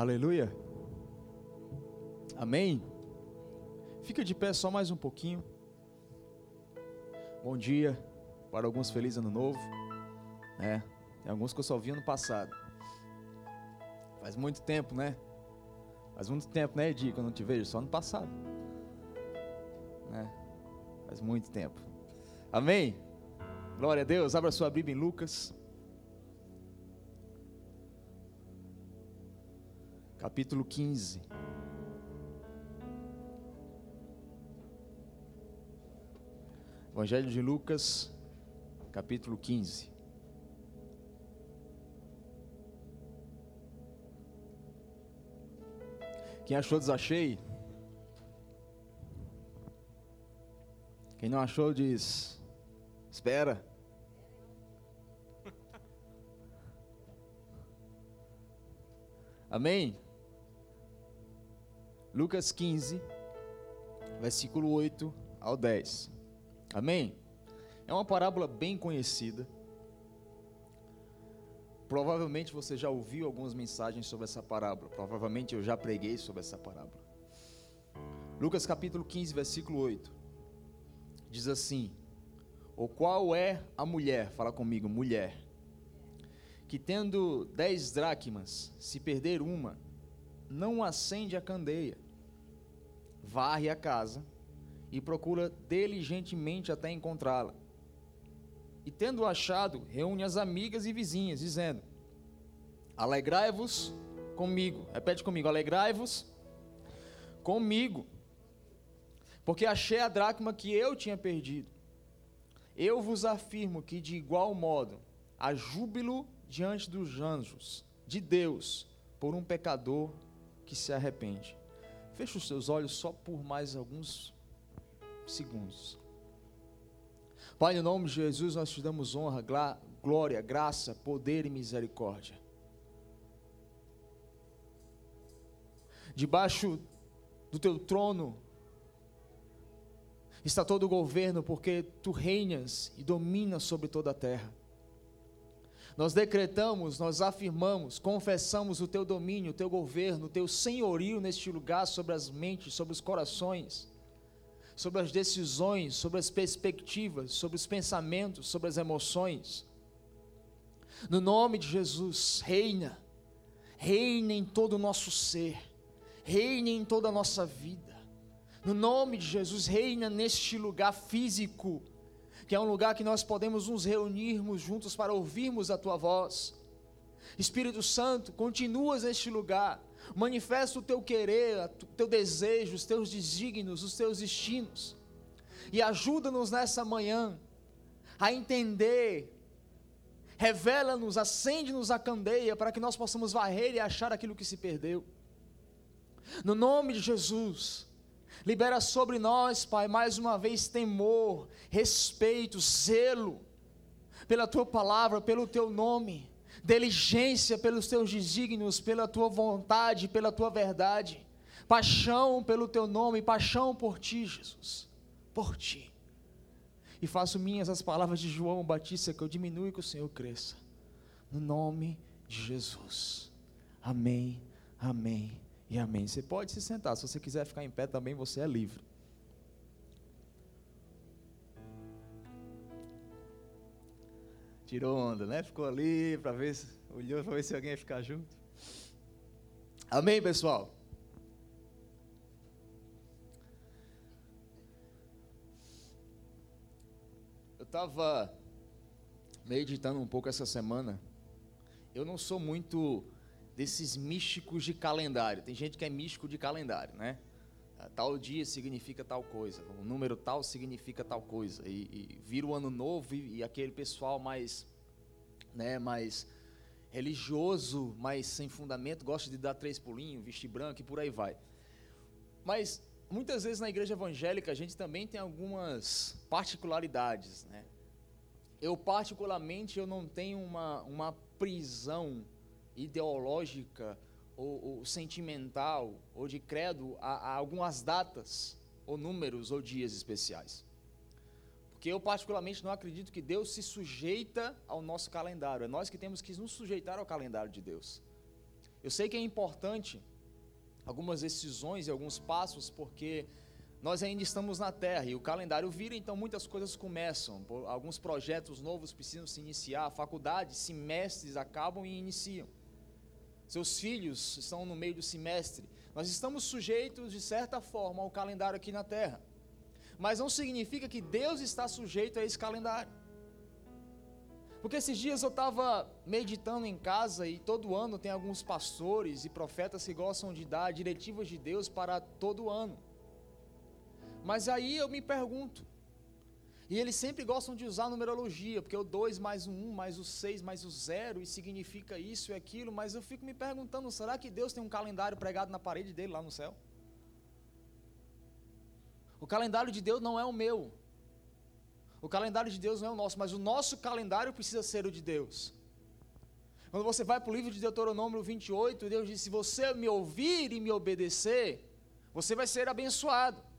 Aleluia. Amém. Fica de pé só mais um pouquinho. Bom dia. Para alguns, feliz ano novo. É, tem alguns que eu só vi ano passado. Faz muito tempo, né? Faz muito tempo, né, Edi, que eu não te vejo? Só ano passado. Né? Faz muito tempo. Amém? Glória a Deus. Abra sua Bíblia em Lucas. Capítulo 15. Evangelho de Lucas, capítulo 15. Quem achou, desachei. Quem não achou, diz: Espera. Amém? Lucas 15, versículo 8 ao 10. Amém? É uma parábola bem conhecida. Provavelmente você já ouviu algumas mensagens sobre essa parábola. Provavelmente eu já preguei sobre essa parábola. Lucas capítulo 15, versículo 8. Diz assim: O qual é a mulher, fala comigo, mulher, que tendo dez dracmas, se perder uma, não acende a candeia, varre a casa e procura diligentemente até encontrá-la. E tendo achado, reúne as amigas e vizinhas, dizendo: Alegrai-vos comigo. Repete comigo: Alegrai-vos comigo, porque achei a dracma que eu tinha perdido. Eu vos afirmo que, de igual modo, há júbilo diante dos anjos de Deus por um pecador que se arrepende. Feche os seus olhos só por mais alguns segundos. Pai, no nome de Jesus, nós te damos honra, glória, graça, poder e misericórdia. Debaixo do teu trono está todo o governo, porque tu reinas e dominas sobre toda a terra. Nós decretamos, nós afirmamos, confessamos o teu domínio, o teu governo, o teu senhorio neste lugar sobre as mentes, sobre os corações sobre as decisões, sobre as perspectivas, sobre os pensamentos, sobre as emoções. No nome de Jesus, reina, reina em todo o nosso ser, reina em toda a nossa vida. No nome de Jesus, reina neste lugar físico, que é um lugar que nós podemos nos reunirmos juntos para ouvirmos a tua voz. Espírito Santo, continuas neste lugar manifesta o teu querer, o teu desejo, os teus desígnios, os teus destinos, e ajuda-nos nessa manhã a entender, revela-nos, acende-nos a candeia para que nós possamos varrer e achar aquilo que se perdeu. No nome de Jesus, libera sobre nós, Pai, mais uma vez temor, respeito, zelo pela tua palavra, pelo teu nome diligência pelos teus desígnios, pela tua vontade, pela tua verdade, paixão pelo teu nome, paixão por ti, Jesus, por ti. E faço minhas as palavras de João Batista, que eu diminua e que o Senhor cresça, no nome de Jesus. Amém, amém e amém. Você pode se sentar, se você quiser ficar em pé também, você é livre. tirou onda, né? Ficou ali para ver, se, olhou para ver se alguém ia ficar junto. Amém, pessoal? Eu estava meditando um pouco essa semana. Eu não sou muito desses místicos de calendário. Tem gente que é místico de calendário, né? Ah, tal dia significa tal coisa, o número tal significa tal coisa, e, e vira o ano novo e, e, aquele pessoal mais, né, mais religioso, mais sem fundamento, gosta de dar três pulinhos, vestir branco e por aí vai. Mas muitas vezes na igreja evangélica a gente também tem algumas particularidades, né? Eu particularmente eu não tenho uma, uma prisão ideológica ou, ou sentimental ou de credo a, a algumas datas ou números ou dias especiais. Porque eu particularmente não acredito que Deus se sujeita ao nosso calendário. É nós que temos que nos sujeitar ao calendário de Deus. Eu sei que é importante algumas decisões e alguns passos, porque nós ainda estamos na Terra e o calendário vira, então muitas coisas começam. Alguns projetos novos precisam se iniciar, faculdades, semestres acabam e iniciam. Seus filhos estão no meio do semestre. Nós estamos sujeitos, de certa forma, ao calendário aqui na Terra. Mas não significa que Deus está sujeito a esse calendário. Porque esses dias eu estava meditando em casa e todo ano tem alguns pastores e profetas que gostam de dar diretivas de Deus para todo ano. Mas aí eu me pergunto, e eles sempre gostam de usar numerologia, porque o 2 mais o 1 um, mais o 6 mais o 0 e significa isso e aquilo, mas eu fico me perguntando, será que Deus tem um calendário pregado na parede dele lá no céu? O calendário de Deus não é o meu. O calendário de Deus não é o nosso, mas o nosso calendário precisa ser o de Deus. Quando você vai para o livro de Deuteronômio 28, Deus diz: se você me ouvir e me obedecer, você vai ser abençoado.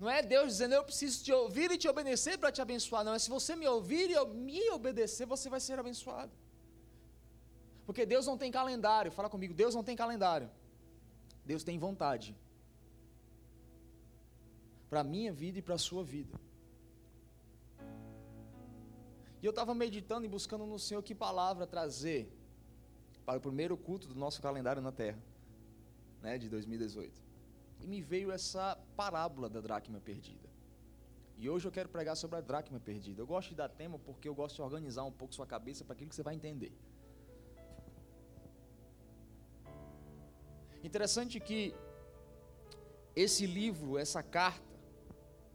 Não é Deus dizendo, eu preciso te ouvir e te obedecer para te abençoar. Não, é se você me ouvir e me obedecer, você vai ser abençoado. Porque Deus não tem calendário. Fala comigo, Deus não tem calendário. Deus tem vontade. Para a minha vida e para a sua vida. E eu estava meditando e buscando no Senhor que palavra trazer para o primeiro culto do nosso calendário na Terra, né, de 2018 e me veio essa parábola da dracma perdida. E hoje eu quero pregar sobre a dracma perdida. Eu gosto de dar tema porque eu gosto de organizar um pouco sua cabeça para aquilo que você vai entender. Interessante que esse livro, essa carta,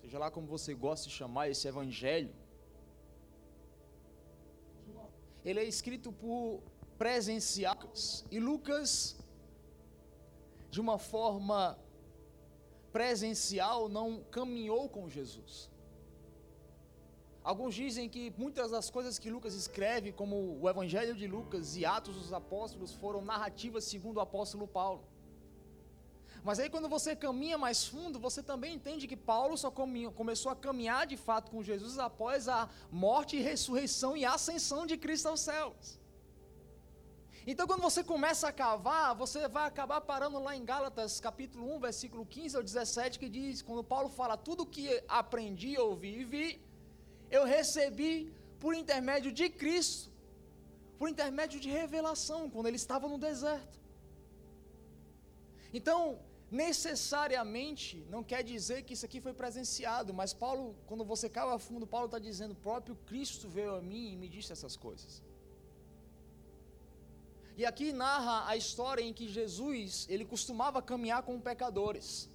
seja lá como você gosta de chamar esse evangelho, ele é escrito por presenciais e Lucas de uma forma presencial não caminhou com Jesus. Alguns dizem que muitas das coisas que Lucas escreve, como o Evangelho de Lucas e Atos dos Apóstolos, foram narrativas segundo o apóstolo Paulo. Mas aí, quando você caminha mais fundo, você também entende que Paulo só começou a caminhar de fato com Jesus após a morte, ressurreição e ascensão de Cristo aos céus. Então, quando você começa a cavar, você vai acabar parando lá em Gálatas, capítulo 1, versículo 15 ao 17, que diz: quando Paulo fala, tudo que aprendi, ouvi e vi, eu recebi por intermédio de Cristo, por intermédio de revelação, quando ele estava no deserto. Então, necessariamente, não quer dizer que isso aqui foi presenciado, mas Paulo, quando você cava fundo, Paulo está dizendo: o próprio Cristo veio a mim e me disse essas coisas. E aqui narra a história em que Jesus, ele costumava caminhar com pecadores.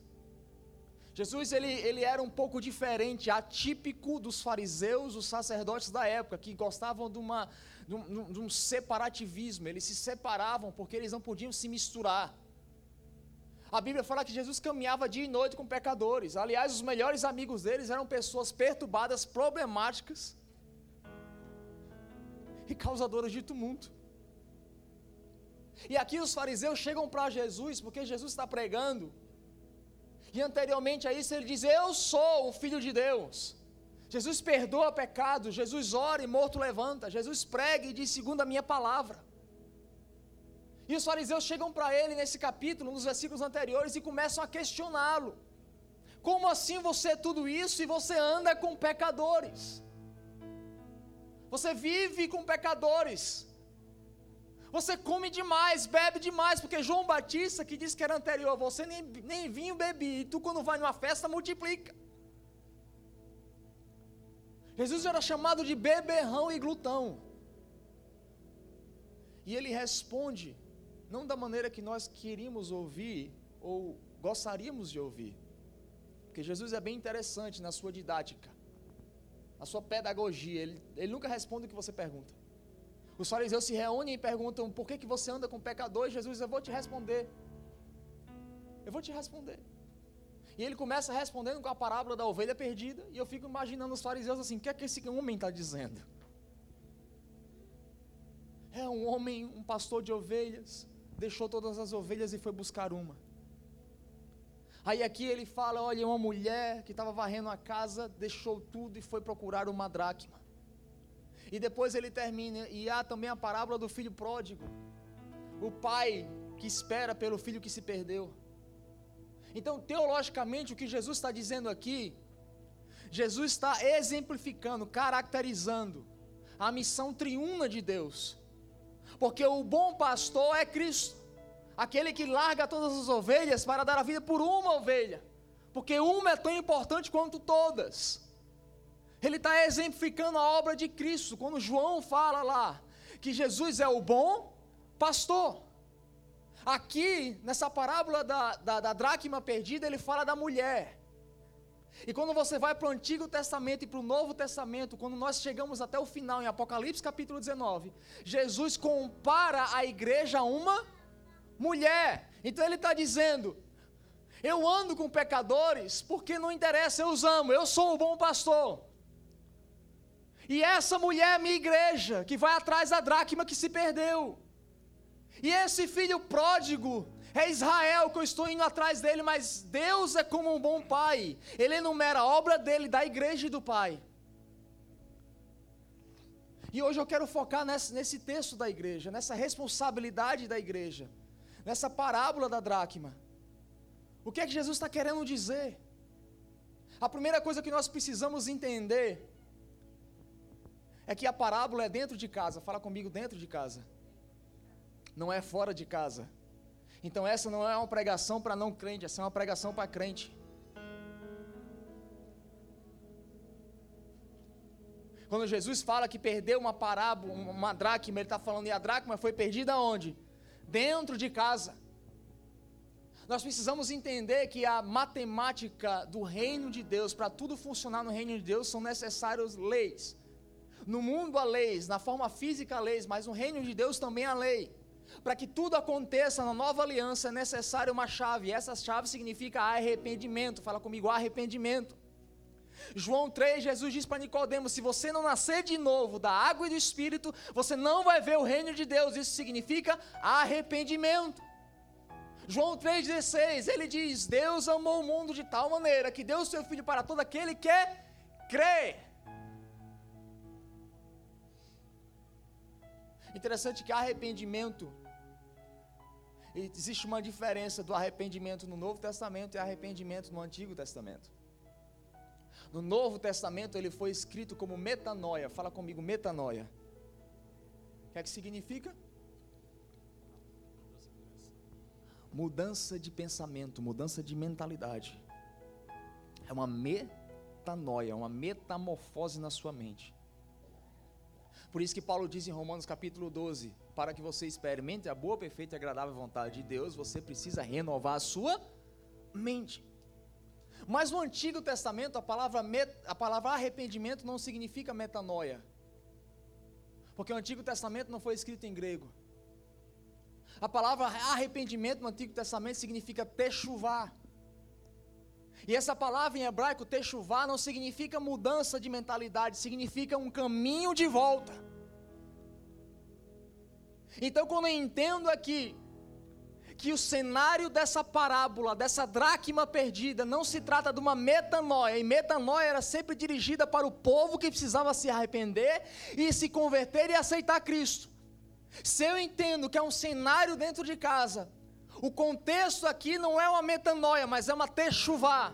Jesus, ele, ele era um pouco diferente, atípico dos fariseus, os sacerdotes da época, que gostavam de, uma, de, um, de um separativismo, eles se separavam porque eles não podiam se misturar. A Bíblia fala que Jesus caminhava dia e noite com pecadores. Aliás, os melhores amigos deles eram pessoas perturbadas, problemáticas e causadoras de tumulto. E aqui os fariseus chegam para Jesus, porque Jesus está pregando. E anteriormente a isso ele diz: Eu sou o Filho de Deus. Jesus perdoa pecados, Jesus ora e morto levanta, Jesus prega e diz segundo a minha palavra. E os fariseus chegam para ele nesse capítulo, nos versículos anteriores, e começam a questioná-lo. Como assim você é tudo isso e você anda com pecadores? Você vive com pecadores. Você come demais, bebe demais, porque João Batista, que disse que era anterior a você, nem, nem vinho bebia, e tu, quando vai numa festa, multiplica. Jesus era chamado de beberrão e glutão. E ele responde, não da maneira que nós queríamos ouvir, ou gostaríamos de ouvir. Porque Jesus é bem interessante na sua didática, na sua pedagogia. Ele, ele nunca responde o que você pergunta. Os fariseus se reúnem e perguntam: por que, que você anda com pecadores? Jesus, eu vou te responder. Eu vou te responder. E ele começa respondendo com a parábola da ovelha perdida. E eu fico imaginando os fariseus assim: o que é que esse homem está dizendo? É um homem, um pastor de ovelhas, deixou todas as ovelhas e foi buscar uma. Aí aqui ele fala: olha, uma mulher que estava varrendo a casa, deixou tudo e foi procurar uma dracma. E depois ele termina, e há também a parábola do filho pródigo. o pai que espera pelo filho que se perdeu. Então, teologicamente, o que Jesus está dizendo aqui, Jesus está exemplificando, caracterizando a missão triuna de Deus. Porque o bom pastor é Cristo, aquele que larga todas as ovelhas para dar a vida por uma ovelha, porque uma é tão importante quanto todas. Ele está exemplificando a obra de Cristo, quando João fala lá que Jesus é o bom pastor. Aqui, nessa parábola da, da, da dracma perdida, ele fala da mulher. E quando você vai para o Antigo Testamento e para o Novo Testamento, quando nós chegamos até o final, em Apocalipse capítulo 19, Jesus compara a igreja a uma mulher. Então ele está dizendo: Eu ando com pecadores porque não interessa, eu os amo, eu sou o bom pastor. E essa mulher é minha igreja, que vai atrás da dracma que se perdeu. E esse filho pródigo é Israel que eu estou indo atrás dele, mas Deus é como um bom pai. Ele enumera a obra dele, da igreja e do pai. E hoje eu quero focar nesse, nesse texto da igreja, nessa responsabilidade da igreja, nessa parábola da dracma. O que é que Jesus está querendo dizer? A primeira coisa que nós precisamos entender é que a parábola é dentro de casa. Fala comigo, dentro de casa. Não é fora de casa. Então essa não é uma pregação para não crente, essa é uma pregação para crente. Quando Jesus fala que perdeu uma parábola, uma dracma, ele está falando, e a dracma foi perdida onde? Dentro de casa. Nós precisamos entender que a matemática do reino de Deus, para tudo funcionar no reino de Deus, são necessárias leis. No mundo há leis, na forma física há leis, mas no reino de Deus também há lei. Para que tudo aconteça na nova aliança é necessária uma chave. E essa chave significa arrependimento. Fala comigo, arrependimento. João 3, Jesus diz para Nicodemos: se você não nascer de novo da água e do espírito, você não vai ver o reino de Deus. Isso significa arrependimento. João 3,16, ele diz: Deus amou o mundo de tal maneira que deu o seu filho para todo aquele que crê. Interessante que arrependimento existe uma diferença do arrependimento no Novo Testamento e arrependimento no Antigo Testamento. No Novo Testamento ele foi escrito como metanoia. Fala comigo, metanoia. O que é que significa? Mudança de pensamento, mudança de mentalidade. É uma metanoia, uma metamorfose na sua mente. Por isso que Paulo diz em Romanos capítulo 12: para que você experimente a boa, perfeita e agradável vontade de Deus, você precisa renovar a sua mente. Mas no Antigo Testamento, a palavra, met, a palavra arrependimento não significa metanoia. Porque o Antigo Testamento não foi escrito em grego. A palavra arrependimento no Antigo Testamento significa techuvá. E essa palavra em hebraico, techuvá, não significa mudança de mentalidade, significa um caminho de volta. Então, quando eu entendo aqui que o cenário dessa parábola, dessa dracma perdida, não se trata de uma metanoia, e metanoia era sempre dirigida para o povo que precisava se arrepender e se converter e aceitar Cristo. Se eu entendo que é um cenário dentro de casa, o contexto aqui não é uma metanoia, mas é uma techuvá.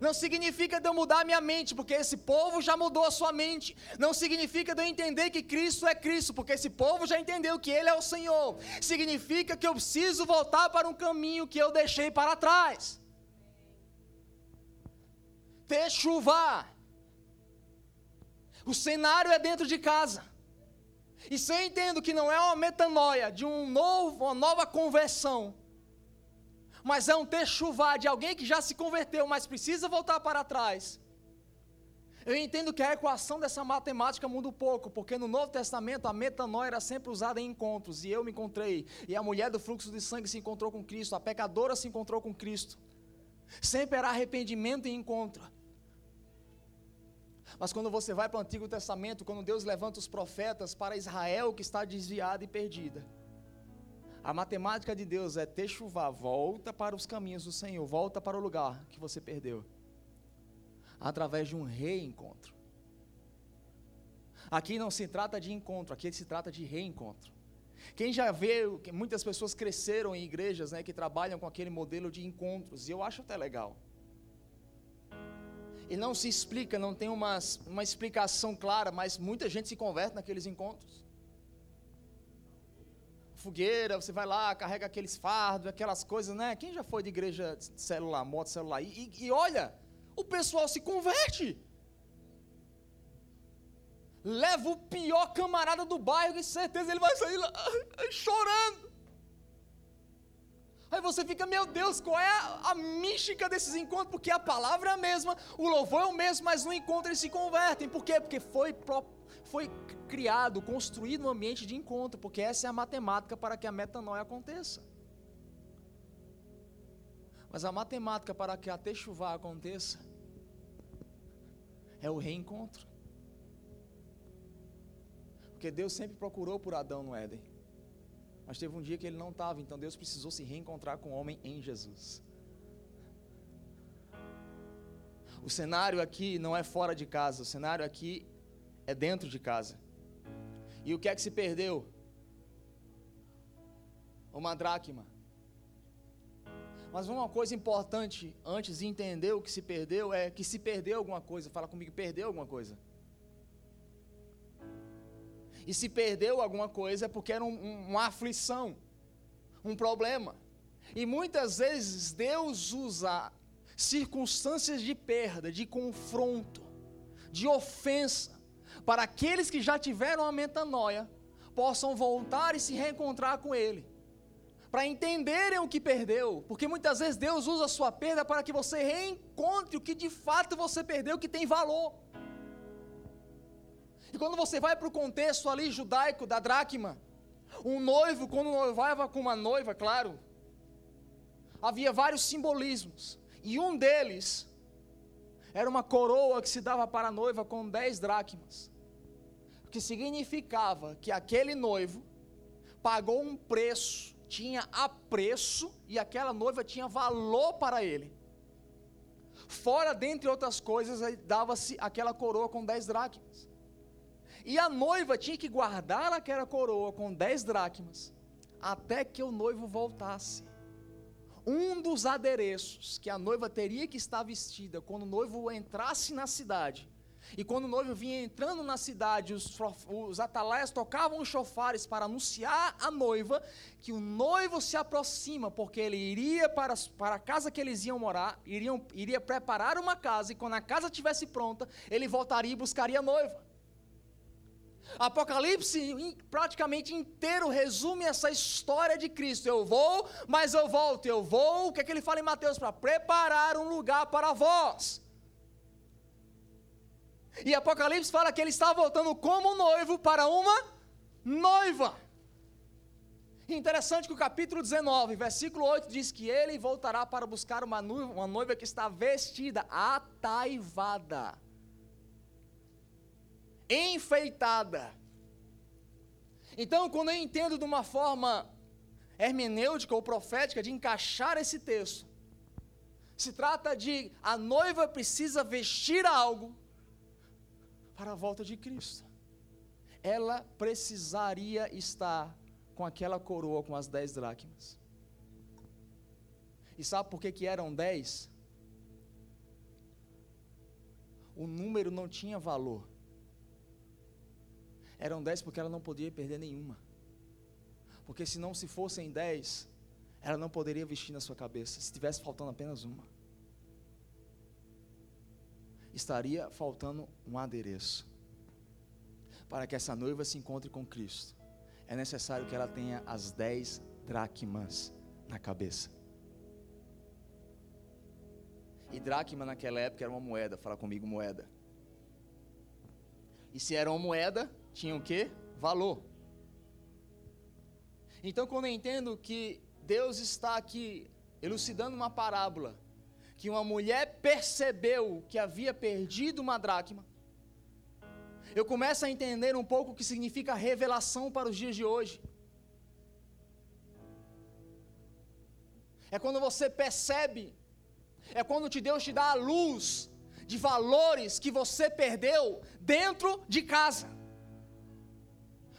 Não significa de eu mudar minha mente, porque esse povo já mudou a sua mente. Não significa de eu entender que Cristo é Cristo, porque esse povo já entendeu que Ele é o Senhor. Significa que eu preciso voltar para um caminho que eu deixei para trás. Techuvá. O cenário é dentro de casa. E se eu entendo que não é uma metanoia de um novo, uma nova conversão, mas é um techuvá de alguém que já se converteu, mas precisa voltar para trás. Eu entendo que a equação dessa matemática muda um pouco, porque no Novo Testamento a metanoia era sempre usada em encontros, e eu me encontrei, e a mulher do fluxo de sangue se encontrou com Cristo, a pecadora se encontrou com Cristo. Sempre era arrependimento e encontro. Mas quando você vai para o Antigo Testamento, quando Deus levanta os profetas para Israel que está desviada e perdida, a matemática de Deus é ter chuva, volta para os caminhos do Senhor, volta para o lugar que você perdeu. Através de um reencontro. Aqui não se trata de encontro, aqui se trata de reencontro. Quem já vê, muitas pessoas cresceram em igrejas né, que trabalham com aquele modelo de encontros, e eu acho até legal. E não se explica, não tem uma, uma explicação clara, mas muita gente se converte naqueles encontros. Fogueira, você vai lá, carrega aqueles fardos, aquelas coisas, né? Quem já foi de igreja celular, moto celular? E, e, e olha, o pessoal se converte leva o pior camarada do bairro, com certeza ele vai sair lá, chorando. Aí você fica, meu Deus, qual é a, a mística desses encontros? Porque a palavra é a mesma, o louvor é o mesmo, mas no encontro eles se convertem. Por quê? Porque foi, foi criado, construído um ambiente de encontro, porque essa é a matemática para que a metanoia aconteça. Mas a matemática para que a techuvá aconteça é o reencontro. Porque Deus sempre procurou por Adão no Éden. Mas teve um dia que ele não estava, então Deus precisou se reencontrar com o homem em Jesus. O cenário aqui não é fora de casa, o cenário aqui é dentro de casa. E o que é que se perdeu? Uma dracma. Mas uma coisa importante antes de entender o que se perdeu é que se perdeu alguma coisa. Fala comigo, perdeu alguma coisa. E se perdeu alguma coisa é porque era um, um, uma aflição, um problema. E muitas vezes Deus usa circunstâncias de perda, de confronto, de ofensa, para aqueles que já tiveram a metanoia possam voltar e se reencontrar com Ele, para entenderem o que perdeu, porque muitas vezes Deus usa a sua perda para que você reencontre o que de fato você perdeu, que tem valor. E quando você vai para o contexto ali judaico da dracma, um noivo, quando noivava com uma noiva, claro, havia vários simbolismos. E um deles era uma coroa que se dava para a noiva com dez dracmas. Que significava que aquele noivo pagou um preço, tinha apreço e aquela noiva tinha valor para ele. Fora, dentre outras coisas, dava-se aquela coroa com dez dracmas. E a noiva tinha que guardar aquela coroa com dez dracmas, até que o noivo voltasse. Um dos adereços que a noiva teria que estar vestida quando o noivo entrasse na cidade, e quando o noivo vinha entrando na cidade, os, os atalaias tocavam os chofares para anunciar à noiva que o noivo se aproxima, porque ele iria para, para a casa que eles iam morar, iriam, iria preparar uma casa, e quando a casa estivesse pronta, ele voltaria e buscaria a noiva. Apocalipse praticamente inteiro resume essa história de Cristo. Eu vou, mas eu volto. Eu vou, o que é que ele fala em Mateus? Para preparar um lugar para vós. E Apocalipse fala que ele está voltando como noivo para uma noiva. Interessante que o capítulo 19, versículo 8 diz que ele voltará para buscar uma noiva, uma noiva que está vestida, ataivada enfeitada. Então, quando eu entendo de uma forma hermenêutica ou profética de encaixar esse texto, se trata de a noiva precisa vestir algo para a volta de Cristo. Ela precisaria estar com aquela coroa com as dez dracmas. E sabe por que, que eram dez? O número não tinha valor. Eram dez porque ela não podia perder nenhuma. Porque se não se fossem dez, ela não poderia vestir na sua cabeça, se estivesse faltando apenas uma. Estaria faltando um adereço. Para que essa noiva se encontre com Cristo, é necessário que ela tenha as dez dracmas na cabeça. E dracma naquela época era uma moeda, fala comigo moeda. E se era uma moeda, tinha o quê? Valor. Então, quando eu entendo que Deus está aqui elucidando uma parábola, que uma mulher percebeu que havia perdido uma dracma, eu começo a entender um pouco o que significa revelação para os dias de hoje. É quando você percebe, é quando te Deus te dá a luz de valores que você perdeu dentro de casa.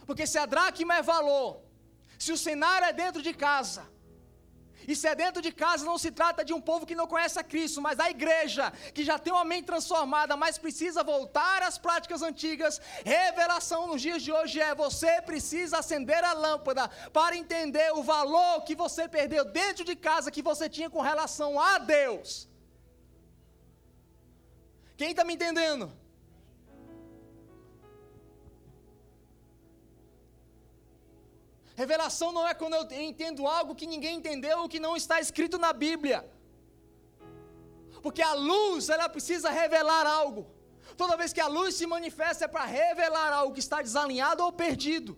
Porque se a dracma é valor, Se o cenário é dentro de casa, e se é dentro de casa, não se trata de um povo que não conhece a Cristo, mas da igreja, que já tem uma mente transformada, mas precisa voltar às práticas antigas. Revelação nos dias de hoje é: você precisa acender a lâmpada para entender o valor que você perdeu dentro de casa, que você tinha com relação a Deus. Quem está me entendendo? Revelação não é quando eu entendo algo que ninguém entendeu ou que não está escrito na Bíblia. Porque a luz, ela precisa revelar algo. Toda vez que a luz se manifesta é para revelar algo que está desalinhado ou perdido.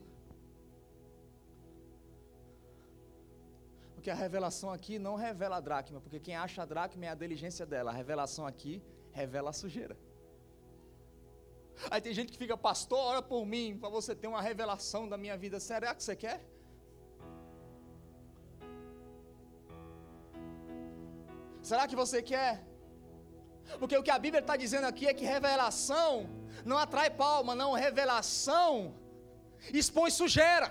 Porque a revelação aqui não revela a dracma, porque quem acha a dracma é a diligência dela. A revelação aqui revela a sujeira. Aí tem gente que fica, pastor, ora por mim, para você ter uma revelação da minha vida. Será que você quer? Será que você quer? Porque o que a Bíblia está dizendo aqui é que revelação não atrai palma, não, revelação expõe sujeira.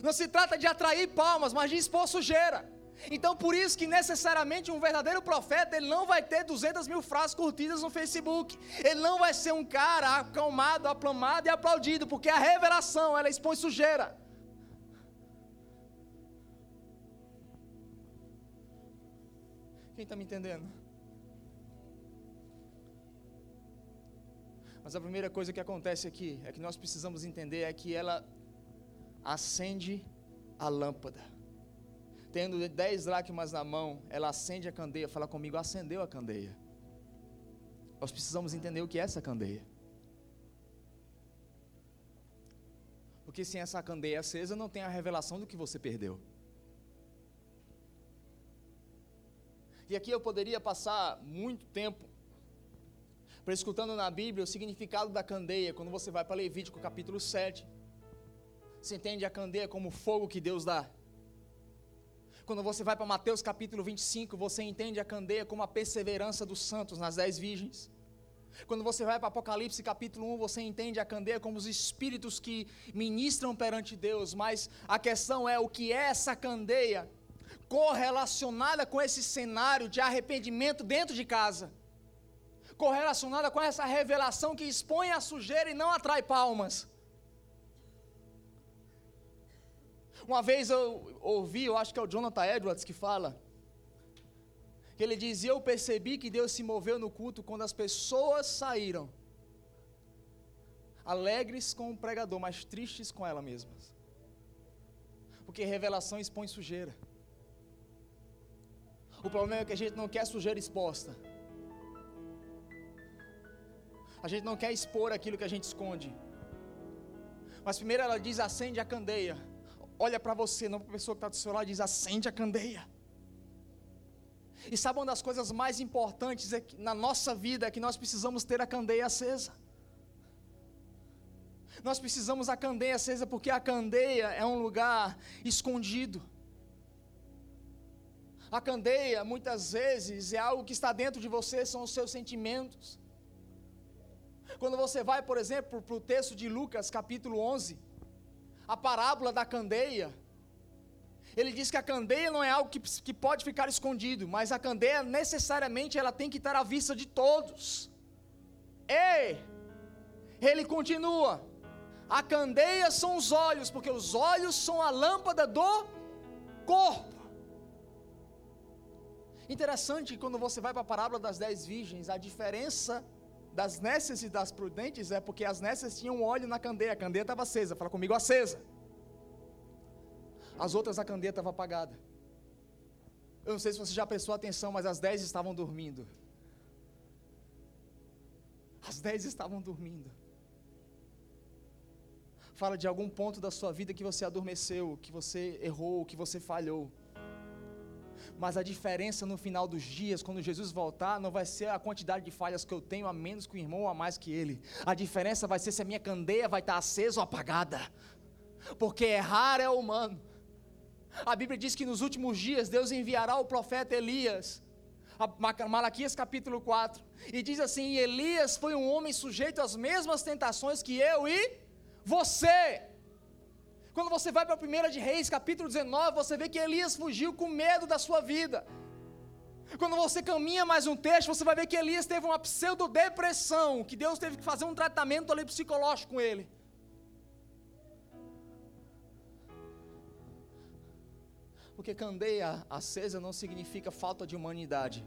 Não se trata de atrair palmas, mas de expor sujeira. Então, por isso que necessariamente um verdadeiro profeta, ele não vai ter 200 mil frases curtidas no Facebook. Ele não vai ser um cara acalmado, aplamado e aplaudido, porque a revelação, ela expõe sujeira. Quem está me entendendo? Mas a primeira coisa que acontece aqui, é que nós precisamos entender, é que ela acende a lâmpada tendo dez dracmas na mão, ela acende a candeia, fala comigo, acendeu a candeia. Nós precisamos entender o que é essa candeia. Porque sem essa candeia acesa, não tem a revelação do que você perdeu. E aqui eu poderia passar muito tempo escutando na Bíblia o significado da candeia, quando você vai para Levítico capítulo 7. Você entende a candeia como fogo que Deus dá. Quando você vai para Mateus capítulo 25, você entende a candeia como a perseverança dos santos nas dez virgens. Quando você vai para Apocalipse capítulo 1, você entende a candeia como os espíritos que ministram perante Deus, mas a questão é o que é essa candeia correlacionada com esse cenário de arrependimento dentro de casa, correlacionada com essa revelação que expõe a sujeira e não atrai palmas. Uma vez eu ouvi, eu acho que é o Jonathan Edwards que fala, que ele diz: Eu percebi que Deus se moveu no culto quando as pessoas saíram, alegres com o pregador, mas tristes com ela mesmas. Porque revelação expõe sujeira. O problema é que a gente não quer sujeira exposta. A gente não quer expor aquilo que a gente esconde. Mas primeiro ela diz: acende a candeia olha para você, não para a pessoa que está do seu lado e diz: acende a candeia. E sabe uma das coisas mais importantes é que, na nossa vida é que nós precisamos ter a candeia acesa. Nós precisamos a candeia acesa porque a candeia é um lugar escondido. A candeia, muitas vezes, é algo que está dentro de você, são os seus sentimentos. Quando você vai, por exemplo, para o texto de Lucas, capítulo 11, a parábola da candeia, ele diz que a candeia não é algo que, que pode ficar escondido, mas a candeia necessariamente ela tem que estar à vista de todos. E ele continua: a candeia são os olhos, porque os olhos são a lâmpada do corpo. Interessante quando você vai para a parábola das dez virgens, a diferença das nécias e das prudentes é porque as nécias tinham óleo na candeia, a candeia estava acesa, fala comigo, acesa. As outras a candeia estava apagada. Eu não sei se você já prestou atenção, mas as dez estavam dormindo. As dez estavam dormindo. Fala de algum ponto da sua vida que você adormeceu, que você errou, que você falhou. Mas a diferença no final dos dias, quando Jesus voltar, não vai ser a quantidade de falhas que eu tenho a menos que o irmão ou a mais que ele. A diferença vai ser se a minha candeia vai estar acesa ou apagada. Porque errar é humano. A Bíblia diz que nos últimos dias Deus enviará o profeta Elias. Malaquias capítulo 4. E diz assim: Elias foi um homem sujeito às mesmas tentações que eu e você. Quando você vai para a 1 de Reis, capítulo 19, você vê que Elias fugiu com medo da sua vida. Quando você caminha mais um texto, você vai ver que Elias teve uma pseudo-depressão, que Deus teve que fazer um tratamento ali psicológico com ele. Porque candeia acesa não significa falta de humanidade.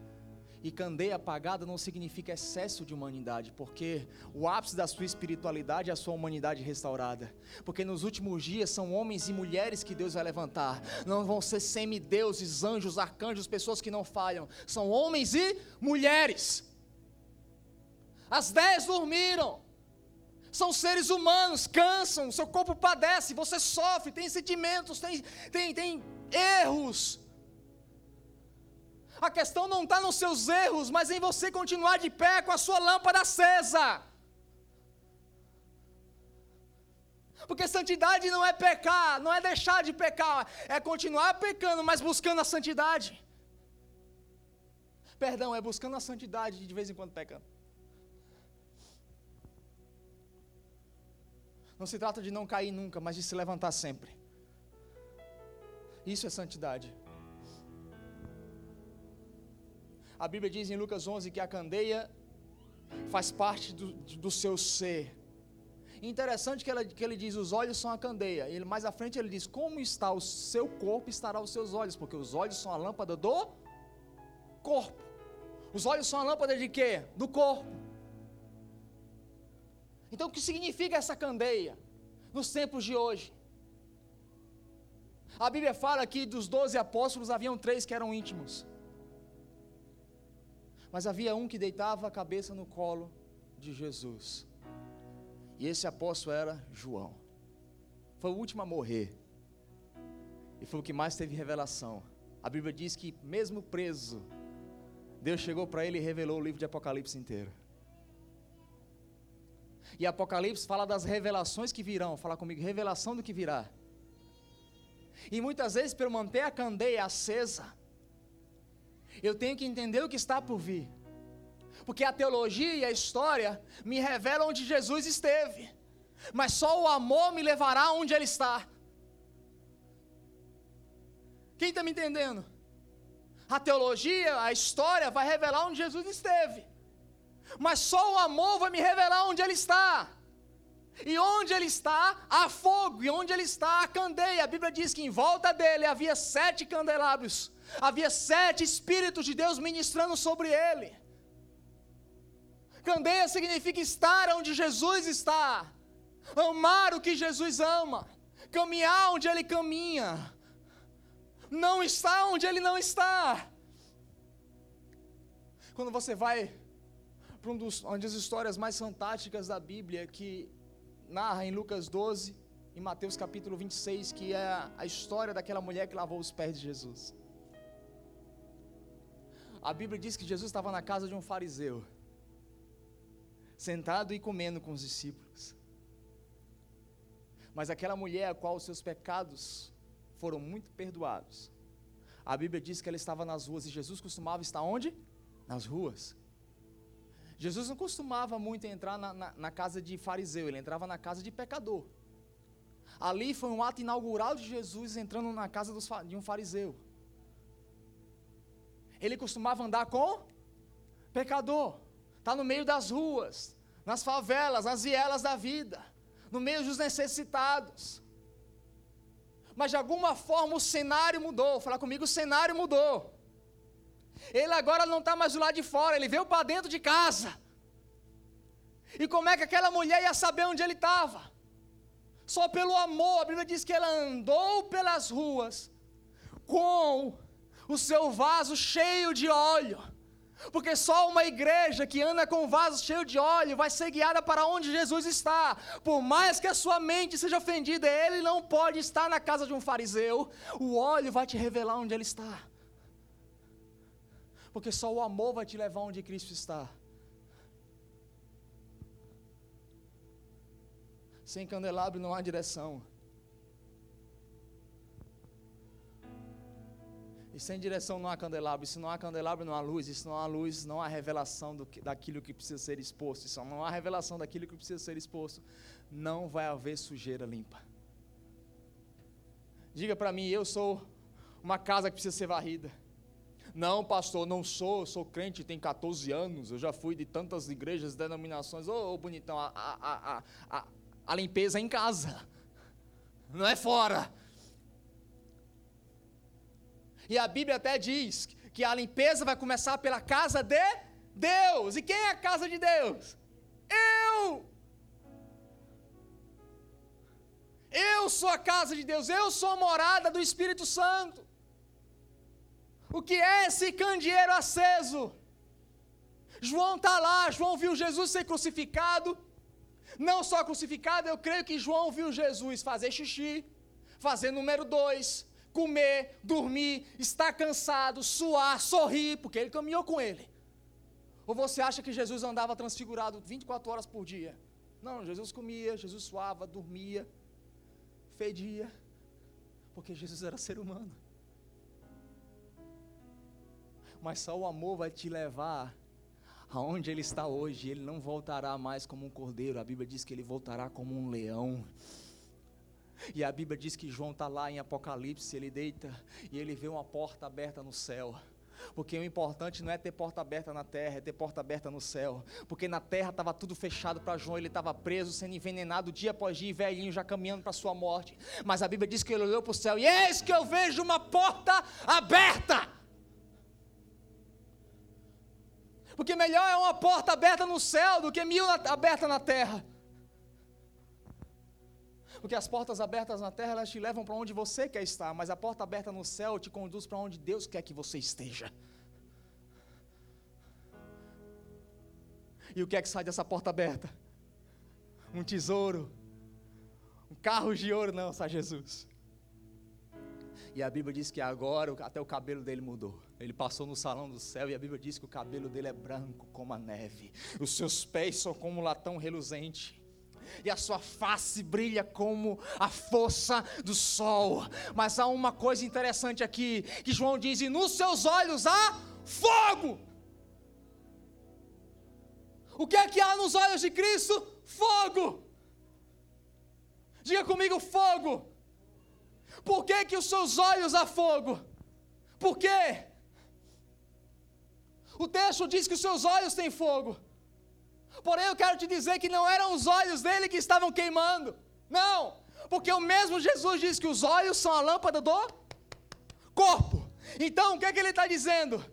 E candeia apagada não significa excesso de humanidade, porque o ápice da sua espiritualidade é a sua humanidade restaurada. Porque nos últimos dias são homens e mulheres que Deus vai levantar. Não vão ser semideuses, anjos, arcanjos, pessoas que não falham. São homens e mulheres. As dez dormiram. São seres humanos, cansam, seu corpo padece, você sofre, tem sentimentos, tem, tem, tem erros a questão não está nos seus erros, mas em você continuar de pé com a sua lâmpada acesa. Porque santidade não é pecar, não é deixar de pecar, é continuar pecando, mas buscando a santidade. Perdão, é buscando a santidade de vez em quando pecando. Não se trata de não cair nunca, mas de se levantar sempre. Isso é santidade. A Bíblia diz em Lucas 11 que a candeia faz parte do, do seu ser. Interessante que, ela, que ele diz: os olhos são a candeia. E mais à frente ele diz: como está o seu corpo, estará os seus olhos, porque os olhos são a lâmpada do corpo. Os olhos são a lâmpada de quê? Do corpo. Então o que significa essa candeia nos tempos de hoje? A Bíblia fala que dos doze apóstolos haviam três que eram íntimos. Mas havia um que deitava a cabeça no colo de Jesus. E esse apóstolo era João. Foi o último a morrer. E foi o que mais teve revelação. A Bíblia diz que, mesmo preso, Deus chegou para ele e revelou o livro de Apocalipse inteiro. E Apocalipse fala das revelações que virão. Fala comigo, revelação do que virá. E muitas vezes, para manter a candeia acesa, eu tenho que entender o que está por vir. Porque a teologia e a história me revelam onde Jesus esteve, mas só o amor me levará onde Ele está. Quem está me entendendo? A teologia, a história vai revelar onde Jesus esteve, mas só o amor vai me revelar onde Ele está. E onde ele está, há fogo, e onde ele está, há candeia. A Bíblia diz que em volta dele havia sete candelabros havia sete Espíritos de Deus ministrando sobre ele. Candeia significa estar onde Jesus está, amar o que Jesus ama, caminhar onde ele caminha, não estar onde ele não está. Quando você vai para um dos, uma das histórias mais fantásticas da Bíblia, que narra em Lucas 12, em Mateus capítulo 26, que é a história daquela mulher que lavou os pés de Jesus. A Bíblia diz que Jesus estava na casa de um fariseu, sentado e comendo com os discípulos. Mas aquela mulher a qual os seus pecados foram muito perdoados, a Bíblia diz que ela estava nas ruas e Jesus costumava estar onde? Nas ruas. Jesus não costumava muito entrar na, na, na, casa de fariseu, ele entrava na casa de pecador. Ali foi um ato inaugural de Jesus entrando na casa dos, de um fariseu ele costumava andar com pecador. Está no meio das ruas, nas favelas, nas vielas da vida, no meio dos necessitados. Mas de alguma forma o cenário mudou. Fala comigo, o cenário mudou. Ele agora não está mais do lado de fora, ele veio para dentro de casa. E como é que aquela mulher ia saber onde ele estava? Só pelo amor, a Bíblia diz que ela andou pelas ruas com o seu vaso cheio de óleo. Porque só uma igreja que anda com vaso cheio de óleo vai ser guiada para onde Jesus está. Por mais que a sua mente seja ofendida, ele não pode estar na casa de um fariseu. O óleo vai te revelar onde ele está. Porque só o amor vai te levar onde Cristo está. Sem candelabro não há direção. E sem direção não há candelabro, e se não há candelabro não há luz, e se não há luz não há revelação do daquilo que precisa ser exposto, e se não há revelação daquilo que precisa ser exposto, não vai haver sujeira limpa. Diga para mim, eu sou uma casa que precisa ser varrida. Não, pastor, não sou, eu sou crente, tem 14 anos, eu já fui de tantas igrejas, denominações. Ô, oh, bonitão, a, a, a, a, a limpeza é em casa, não é fora. E a Bíblia até diz que a limpeza vai começar pela casa de Deus. E quem é a casa de Deus? Eu! Eu sou a casa de Deus, eu sou a morada do Espírito Santo. O que é esse candeeiro aceso? João está lá, João viu Jesus ser crucificado. Não só crucificado, eu creio que João viu Jesus fazer xixi, fazer número dois, comer, dormir, estar cansado, suar, sorrir, porque ele caminhou com ele. Ou você acha que Jesus andava transfigurado 24 horas por dia? Não, Jesus comia, Jesus suava, dormia, fedia, porque Jesus era ser humano. Mas só o amor vai te levar aonde ele está hoje. Ele não voltará mais como um cordeiro. A Bíblia diz que ele voltará como um leão. E a Bíblia diz que João está lá em Apocalipse, ele deita e ele vê uma porta aberta no céu. Porque o importante não é ter porta aberta na terra, é ter porta aberta no céu. Porque na terra estava tudo fechado para João, ele estava preso, sendo envenenado dia após dia, velhinho, já caminhando para sua morte. Mas a Bíblia diz que ele olhou para o céu e eis que eu vejo uma porta aberta. Porque melhor é uma porta aberta no céu do que mil aberta na terra. Porque as portas abertas na terra, elas te levam para onde você quer estar, mas a porta aberta no céu te conduz para onde Deus quer que você esteja. E o que é que sai dessa porta aberta? Um tesouro, um carro de ouro, não, sai Jesus. E a Bíblia diz que agora até o cabelo dele mudou. Ele passou no salão do céu e a Bíblia diz que o cabelo dele é branco como a neve. Os seus pés são como um latão reluzente e a sua face brilha como a força do sol. Mas há uma coisa interessante aqui, que João diz: e nos seus olhos há fogo. O que é que há nos olhos de Cristo? Fogo. Diga comigo, fogo. Por que que os seus olhos há fogo? Por quê? O texto diz que os seus olhos têm fogo. Porém, eu quero te dizer que não eram os olhos dele que estavam queimando. Não, porque o mesmo Jesus diz que os olhos são a lâmpada do corpo. Então, o que é que ele está dizendo?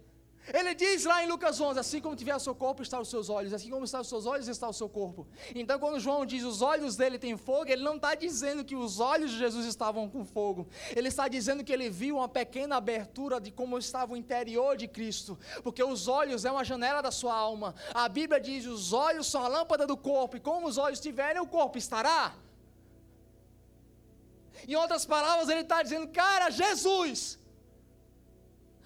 Ele diz lá em Lucas 11: Assim como tiver o seu corpo, está os seus olhos, assim como está os seus olhos, está o seu corpo. Então, quando João diz os olhos dele têm fogo, ele não está dizendo que os olhos de Jesus estavam com fogo, ele está dizendo que ele viu uma pequena abertura de como estava o interior de Cristo, porque os olhos é uma janela da sua alma. A Bíblia diz: os olhos são a lâmpada do corpo, e como os olhos tiverem, o corpo estará. Em outras palavras, ele está dizendo, cara, Jesus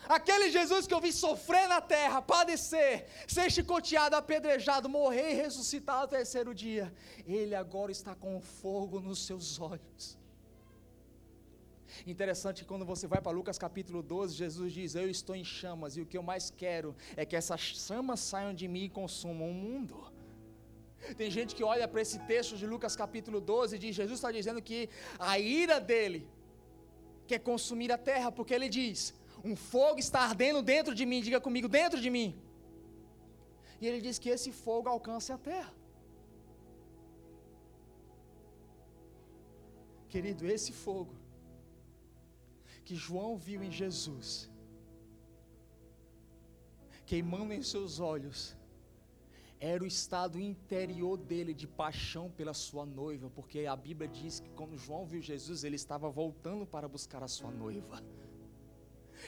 Aquele Jesus que eu vi sofrer na terra, padecer, ser chicoteado, apedrejado, morrer e ressuscitar ao terceiro dia, ele agora está com fogo nos seus olhos. Interessante que quando você vai para Lucas capítulo 12, Jesus diz: Eu estou em chamas, e o que eu mais quero é que essas chamas saiam de mim e consumam o mundo. Tem gente que olha para esse texto de Lucas capítulo 12 e diz: Jesus está dizendo que a ira dele quer consumir a terra, porque ele diz: um fogo está ardendo dentro de mim, diga comigo, dentro de mim. E ele diz que esse fogo alcance a terra. Querido, esse fogo que João viu em Jesus, queimando em seus olhos, era o estado interior dele de paixão pela sua noiva, porque a Bíblia diz que quando João viu Jesus, ele estava voltando para buscar a sua noiva.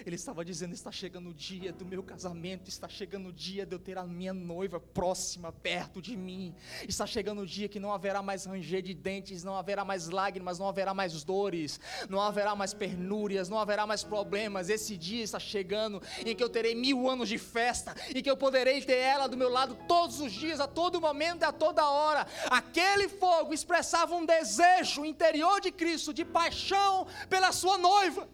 Ele estava dizendo: está chegando o dia do meu casamento, está chegando o dia de eu ter a minha noiva próxima, perto de mim. Está chegando o dia que não haverá mais ranger de dentes, não haverá mais lágrimas, não haverá mais dores, não haverá mais penúrias, não haverá mais problemas. Esse dia está chegando em que eu terei mil anos de festa, e que eu poderei ter ela do meu lado todos os dias, a todo momento e a toda hora. Aquele fogo expressava um desejo interior de Cristo, de paixão pela sua noiva.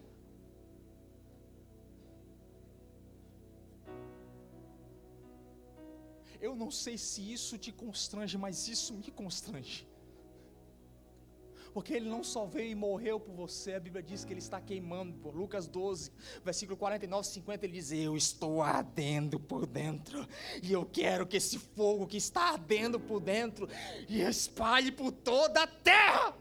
Eu não sei se isso te constrange, mas isso me constrange. Porque ele não só veio e morreu por você, a Bíblia diz que ele está queimando. Por Lucas 12, versículo 49, 50, ele diz: Eu estou ardendo por dentro, e eu quero que esse fogo que está ardendo por dentro espalhe por toda a terra.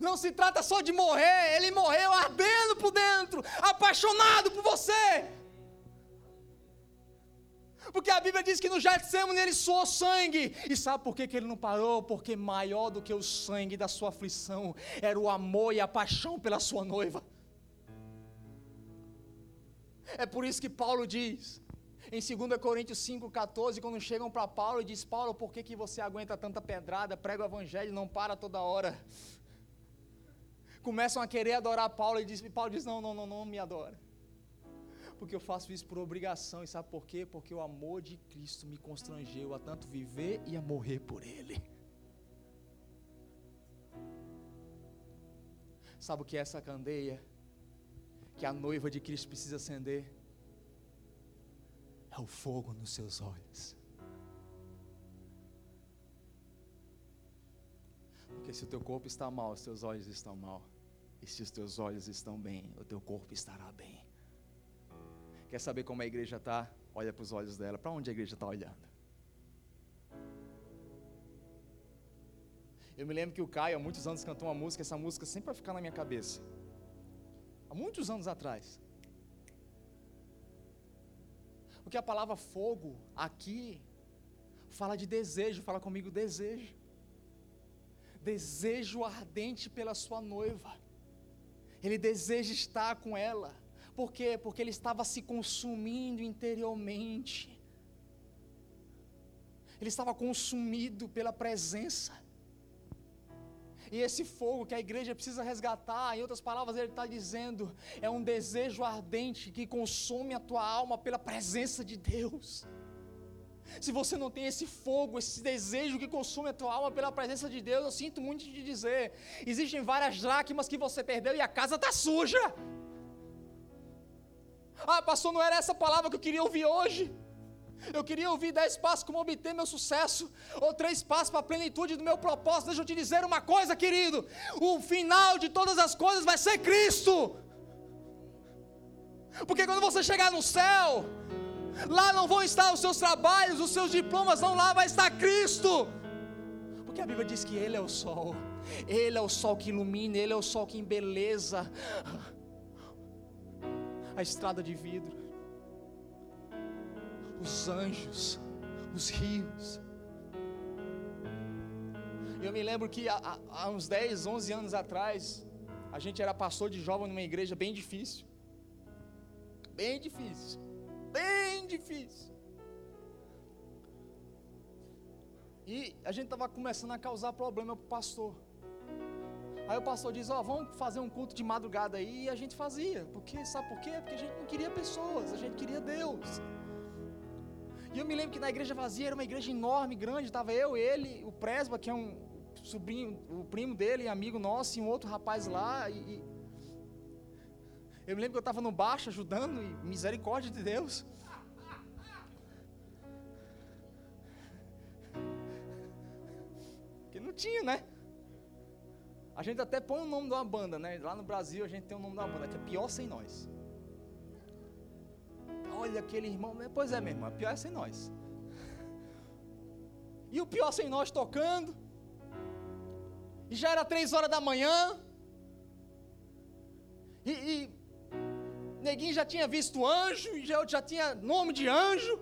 Não se trata só de morrer, ele morreu ardendo por dentro, apaixonado por você. Porque a Bíblia diz que no Getsemane ele suou sangue. E sabe por que, que ele não parou? Porque maior do que o sangue da sua aflição era o amor e a paixão pela sua noiva. É por isso que Paulo diz, em 2 Coríntios 5,14, quando chegam para Paulo e diz, Paulo, por que, que você aguenta tanta pedrada? Prega o evangelho, não para toda hora. Começam a querer adorar Paulo e diz, Paulo diz, não, não, não, não me adora porque eu faço isso por obrigação. E sabe por quê? Porque o amor de Cristo me constrangeu a tanto viver e a morrer por Ele. Sabe o que é essa candeia? Que a noiva de Cristo precisa acender? É o fogo nos seus olhos. Porque se o teu corpo está mal, os teus olhos estão mal. E se os teus olhos estão bem, o teu corpo estará bem. Quer saber como a igreja está? Olha para os olhos dela. Para onde a igreja está olhando? Eu me lembro que o Caio, há muitos anos, cantou uma música. Essa música sempre vai ficar na minha cabeça. Há muitos anos atrás. Porque a palavra fogo aqui fala de desejo. Fala comigo, desejo. Desejo ardente pela sua noiva. Ele deseja estar com ela. Por quê? Porque ele estava se consumindo interiormente. Ele estava consumido pela presença. E esse fogo que a igreja precisa resgatar, em outras palavras, ele está dizendo, é um desejo ardente que consome a tua alma pela presença de Deus. Se você não tem esse fogo, esse desejo que consome a tua alma pela presença de Deus, eu sinto muito de dizer: existem várias dracmas que você perdeu e a casa está suja. Ah, pastor, não era essa palavra que eu queria ouvir hoje. Eu queria ouvir dez passos como obter meu sucesso, ou três passos para a plenitude do meu propósito. Deixa eu te dizer uma coisa, querido: o final de todas as coisas vai ser Cristo. Porque quando você chegar no céu, lá não vão estar os seus trabalhos, os seus diplomas, não, lá vai estar Cristo. Porque a Bíblia diz que Ele é o sol, Ele é o sol que ilumina, Ele é o sol que embeleza a estrada de vidro, os anjos, os rios. Eu me lembro que há, há, uns 10, 11 anos atrás, a gente era pastor de jovem numa igreja bem difícil. Bem difícil. Bem difícil. E a gente estava começando a causar problema para o pastor. Aí o pastor diz: Ó, oh, vamos fazer um culto de madrugada aí. E a gente fazia. Porque, sabe por quê? Porque a gente não queria pessoas, a gente queria Deus. E eu me lembro que na igreja vazia era uma igreja enorme, grande. Estava eu, ele, o presba, que é um sobrinho, o primo dele, amigo nosso, e um outro rapaz lá. E. Eu me lembro que eu estava no baixo ajudando, e misericórdia de Deus. Porque não tinha, né? A gente até põe o nome de uma banda, né? Lá no Brasil a gente tem o nome uma banda, que é Pior Sem Nós. Olha aquele irmão, né? pois é, meu irmão, pior é sem nós. E o pior sem nós tocando. E já era três horas da manhã. E, e neguinho já tinha visto anjo, já, já tinha nome de anjo.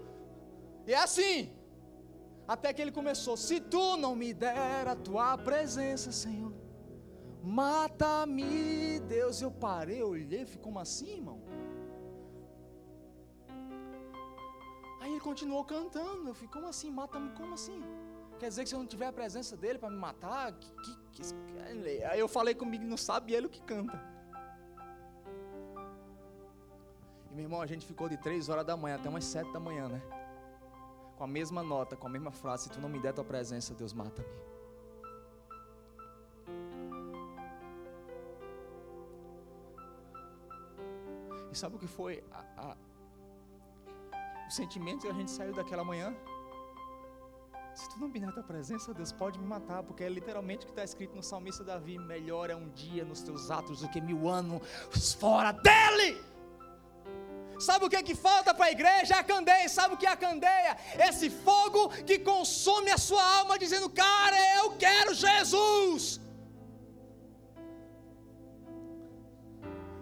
E é assim. Até que ele começou: Se tu não me der a tua presença, Senhor Mata-me, Deus. Eu parei, olhei, como assim, irmão? Aí ele continuou cantando. Eu fiquei, como assim? Mata-me, como assim? Quer dizer que se eu não tiver a presença dele para me matar? Que, que, que, aí eu falei comigo, não sabe ele o que canta. E meu irmão, a gente ficou de três horas da manhã até umas sete da manhã, né? Com a mesma nota, com a mesma frase: Se tu não me der tua presença, Deus mata-me. Sabe o que foi a, a, o sentimento que a gente saiu daquela manhã? Se tu não vir na tua presença, Deus pode me matar, porque é literalmente o que está escrito no salmista Davi: melhor é um dia nos teus atos do que mil anos fora dele. Sabe o que, é que falta para a igreja? A candeia. Sabe o que é a candeia? Esse fogo que consome a sua alma, dizendo: Cara, eu quero Jesus.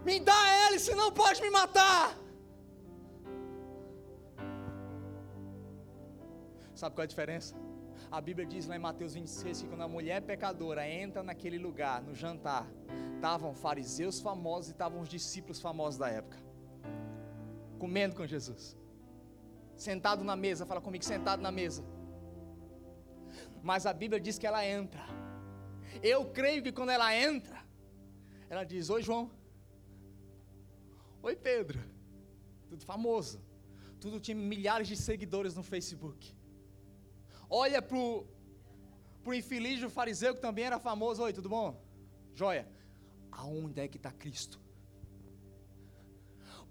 Me dá ele, senão pode me matar. Sabe qual é a diferença? A Bíblia diz lá em Mateus 26 que quando a mulher pecadora entra naquele lugar, no jantar, estavam fariseus famosos e estavam os discípulos famosos da época, comendo com Jesus, sentado na mesa, fala comigo, sentado na mesa. Mas a Bíblia diz que ela entra. Eu creio que quando ela entra, ela diz: Oi, João. Oi, Pedro. Tudo famoso. Tudo tinha milhares de seguidores no Facebook olha para o infeliz do fariseu que também era famoso. Oi, tudo bom? Joia. Aonde é que está Cristo?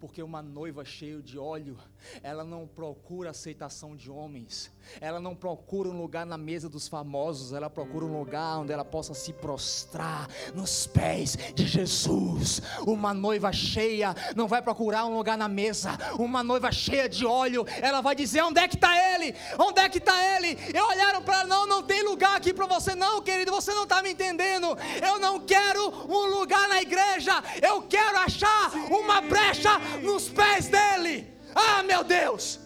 Porque uma noiva cheia de óleo, ela não procura aceitação de homens, ela não procura um lugar na mesa dos famosos, ela procura um lugar onde ela possa se prostrar nos pés de Jesus. Uma noiva cheia não vai procurar um lugar na mesa, uma noiva cheia de óleo, ela vai dizer: onde é que está ele? Onde é que está ele? E olharam para ela: não, não tem lugar aqui para você, não, querido, você não está me entendendo. Eu não quero um lugar na igreja, eu quero achar uma brecha nos pés dele. Ah, meu Deus!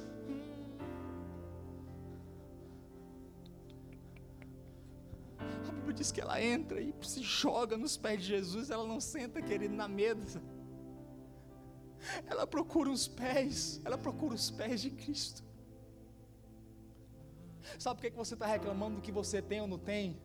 A Bíblia diz que ela entra e se joga nos pés de Jesus, ela não senta, querido, na mesa. Ela procura os pés, ela procura os pés de Cristo. Sabe por que você está reclamando do que você tem ou não tem?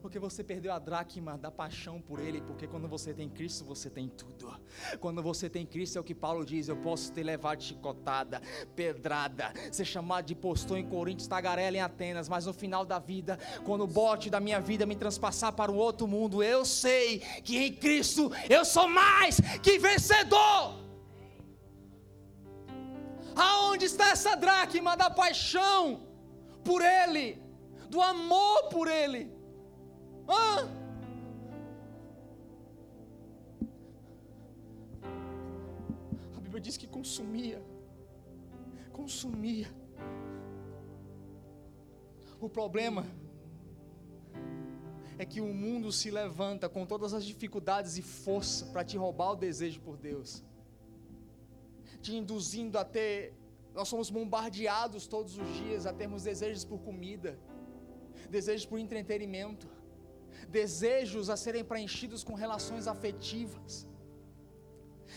Porque você perdeu a dracma da paixão por Ele, porque quando você tem Cristo, você tem tudo. Quando você tem Cristo, é o que Paulo diz: eu posso ter levado chicotada, pedrada, ser chamado de postor em Coríntios, tagarela em Atenas, mas no final da vida, quando o bote da minha vida me transpassar para o outro mundo, eu sei que em Cristo eu sou mais que vencedor. Aonde está essa dracma da paixão por Ele, do amor por Ele? Ah! A Bíblia diz que consumia, consumia. O problema é que o mundo se levanta com todas as dificuldades e força para te roubar o desejo por Deus, te induzindo a ter. Nós somos bombardeados todos os dias a termos desejos por comida, desejos por entretenimento desejos a serem preenchidos com relações afetivas,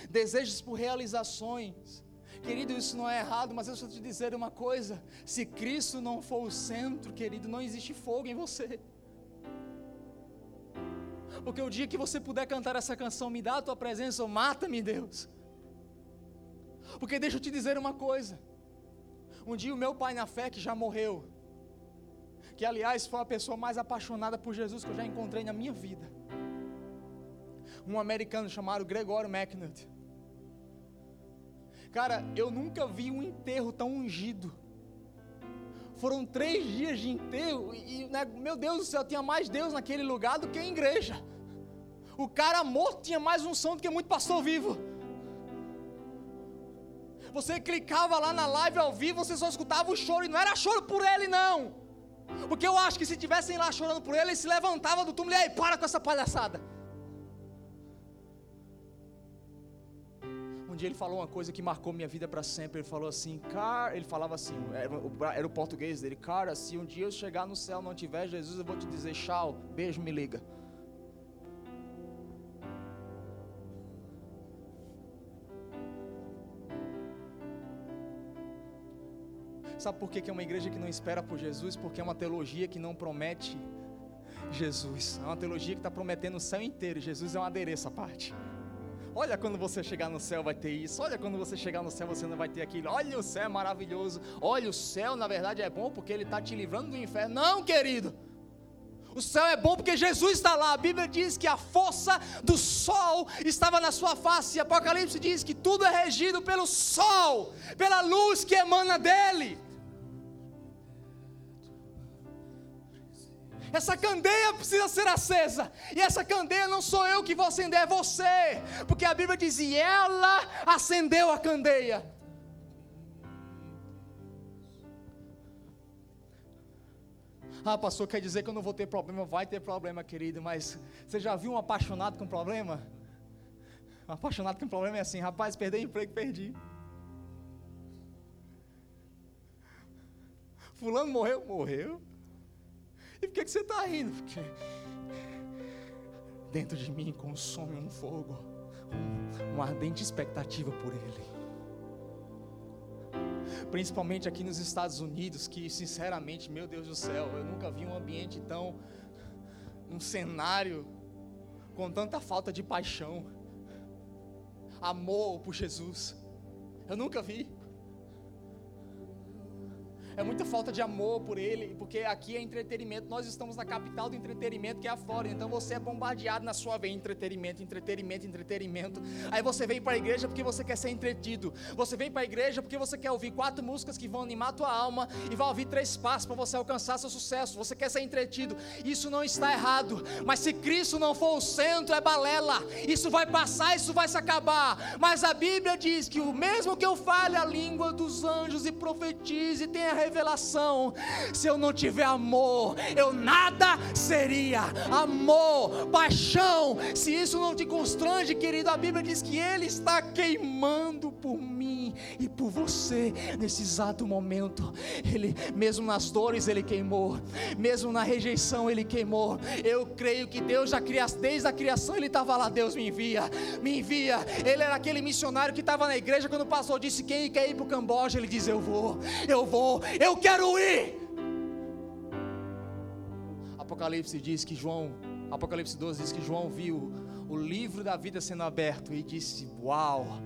desejos por realizações. Querido, isso não é errado, mas eu só te dizer uma coisa: se Cristo não for o centro, querido, não existe fogo em você. Porque o dia que você puder cantar essa canção, me dá a tua presença ou mata-me, Deus. Porque deixa eu te dizer uma coisa. Um dia o meu pai na fé, que já morreu, que aliás foi a pessoa mais apaixonada por Jesus que eu já encontrei na minha vida. Um americano chamado Gregório McNutt. Cara, eu nunca vi um enterro tão ungido. Foram três dias de enterro e, né, meu Deus do céu, tinha mais Deus naquele lugar do que a igreja. O cara morto tinha mais unção do que muito pastor vivo. Você clicava lá na live ao vivo, você só escutava o choro, e não era choro por ele, não. Porque eu acho que se tivessem lá chorando por ele, ele se levantava do túmulo e aí, para com essa palhaçada. Um dia ele falou uma coisa que marcou minha vida para sempre. Ele falou assim, cara, ele falava assim, era o, português dele, cara, se um dia eu chegar no céu não tiver Jesus, eu vou te dizer tchau, beijo, me liga. Sabe por que é uma igreja que não espera por Jesus? Porque é uma teologia que não promete Jesus. É uma teologia que está prometendo o céu inteiro. Jesus é um adereço à parte. Olha quando você chegar no céu vai ter isso. Olha quando você chegar no céu você não vai ter aquilo. Olha o céu é maravilhoso. Olha o céu na verdade é bom porque ele está te livrando do inferno. Não, querido. O céu é bom porque Jesus está lá. A Bíblia diz que a força do sol estava na sua face. Apocalipse diz que tudo é regido pelo sol, pela luz que emana dele. Essa candeia precisa ser acesa. E essa candeia não sou eu que vou acender, é você. Porque a Bíblia diz: e ela acendeu a candeia. Ah, pastor, quer dizer que eu não vou ter problema? Vai ter problema, querido, mas você já viu um apaixonado com problema? Um apaixonado com problema é assim, rapaz, perdi emprego, perdi. Fulano morreu, morreu. E por que, você está rindo? Porque dentro de mim consome um fogo, um, uma ardente expectativa por Ele principalmente aqui nos Estados Unidos, que sinceramente, meu Deus do céu, eu nunca vi um ambiente tão, um cenário com tanta falta de paixão, amor por Jesus. Eu nunca vi. É muita falta de amor por ele, porque aqui é entretenimento. Nós estamos na capital do entretenimento, que é a Flórida. Então você é bombardeado na sua veia entretenimento, entretenimento, entretenimento. Aí você vem para a igreja porque você quer ser entretido. Você vem para a igreja porque você quer ouvir quatro músicas que vão animar a tua alma e vai ouvir três passos para você alcançar seu sucesso. Você quer ser entretido. Isso não está errado. Mas se Cristo não for o centro, é balela. Isso vai passar, isso vai se acabar. Mas a Bíblia diz que o mesmo que eu fale a língua dos anjos e profetize tenha revelação. Se eu não tiver amor, eu nada seria. Amor, paixão. Se isso não te constrange, querido, a Bíblia diz que Ele está queimando por mim e por você nesse exato momento. Ele, mesmo nas dores, Ele queimou, mesmo na rejeição, Ele queimou. Eu creio que Deus já cria, desde a criação, Ele estava lá. Deus me envia, me envia. Ele era aquele missionário que estava na igreja quando o pastor disse: Quem quer ir para o Camboja? Ele diz: Eu vou, eu vou, eu quero ir. Apocalipse diz que João, Apocalipse 12 diz que João viu o livro da vida sendo aberto e disse: Uau,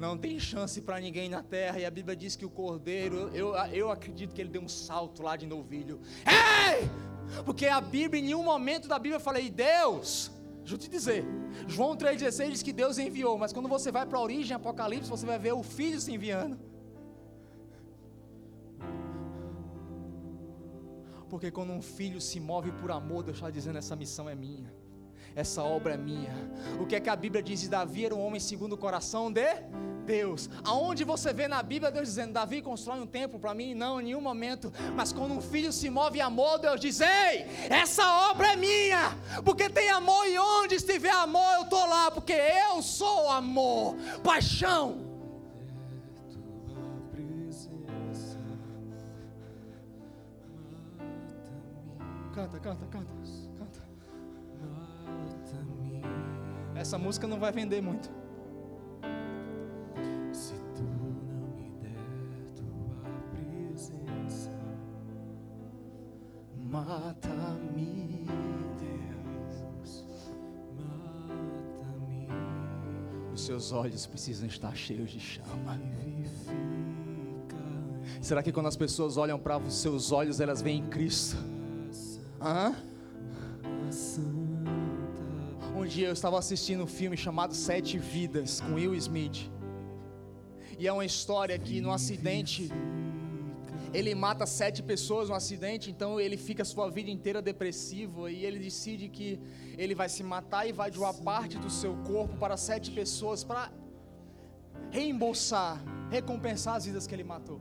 não tem chance para ninguém na terra. E a Bíblia diz que o cordeiro, eu, eu acredito que ele deu um salto lá de novilho. Ei! Porque a Bíblia, em nenhum momento da Bíblia, eu falei: Deus. Deixa eu te dizer, João 3,16 diz que Deus enviou, mas quando você vai para a origem, Apocalipse, você vai ver o Filho se enviando. Porque quando um filho se move por amor, Deus está dizendo: essa missão é minha, essa obra é minha. O que é que a Bíblia diz? Davi era um homem segundo o coração de Deus. Aonde você vê na Bíblia Deus dizendo: Davi constrói um templo para mim? Não, em nenhum momento. Mas quando um filho se move em amor, Deus diz: Ei, essa obra é minha. Porque tem amor e onde estiver amor, eu estou lá. Porque eu sou amor, paixão. Canta, canta, canta. Essa música não vai vender muito. Se tu não me der tua presença, Mata-me, Deus. mata-me, Os seus olhos precisam estar cheios de chama. Será que quando as pessoas olham para os seus olhos, elas veem Cristo? Hã? Dia eu estava assistindo um filme chamado Sete Vidas com Will Smith. E é uma história que no acidente ele mata sete pessoas no acidente, então ele fica a sua vida inteira depressivo e ele decide que ele vai se matar e vai doar parte do seu corpo para sete pessoas para reembolsar, recompensar as vidas que ele matou.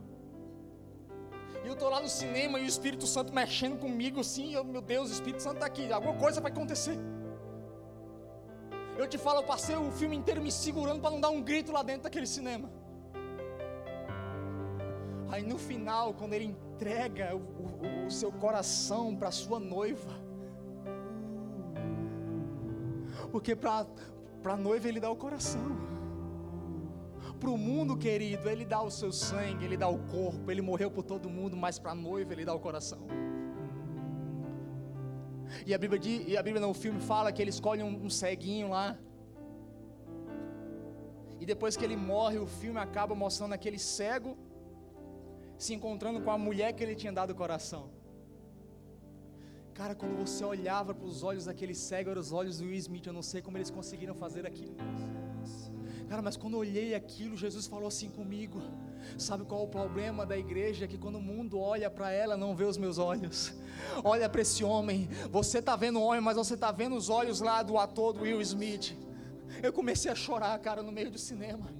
E eu tô lá no cinema e o Espírito Santo mexendo comigo assim, eu, meu Deus, o Espírito Santo está aqui, alguma coisa vai acontecer. Eu te falo, eu passei o filme inteiro me segurando para não dar um grito lá dentro daquele cinema. Aí no final, quando ele entrega o, o- o seu coração para sua noiva, porque para a noiva ele dá o coração, para o mundo querido, ele dá o seu sangue, ele dá o corpo, ele morreu por todo mundo, mas para a noiva ele dá o coração. E a Bíblia, diz- e a Bíblia no filme fala que ele escolhe um, um ceguinho lá. E depois que ele morre, o filme acaba mostrando aquele cego se encontrando com a mulher que ele tinha dado o coração. Cara, quando você olhava para os olhos daquele cego, eram os olhos do Will Smith. Eu não sei como eles conseguiram fazer aquilo. Cara, mas quando eu olhei aquilo, Jesus falou assim comigo. Sabe qual é o problema da igreja? É que quando o mundo olha para ela, não vê os meus olhos. Olha para esse homem. Você está vendo o homem, mas você está vendo os olhos lá do ator do Will Smith. Eu comecei a chorar, cara, no meio do cinema.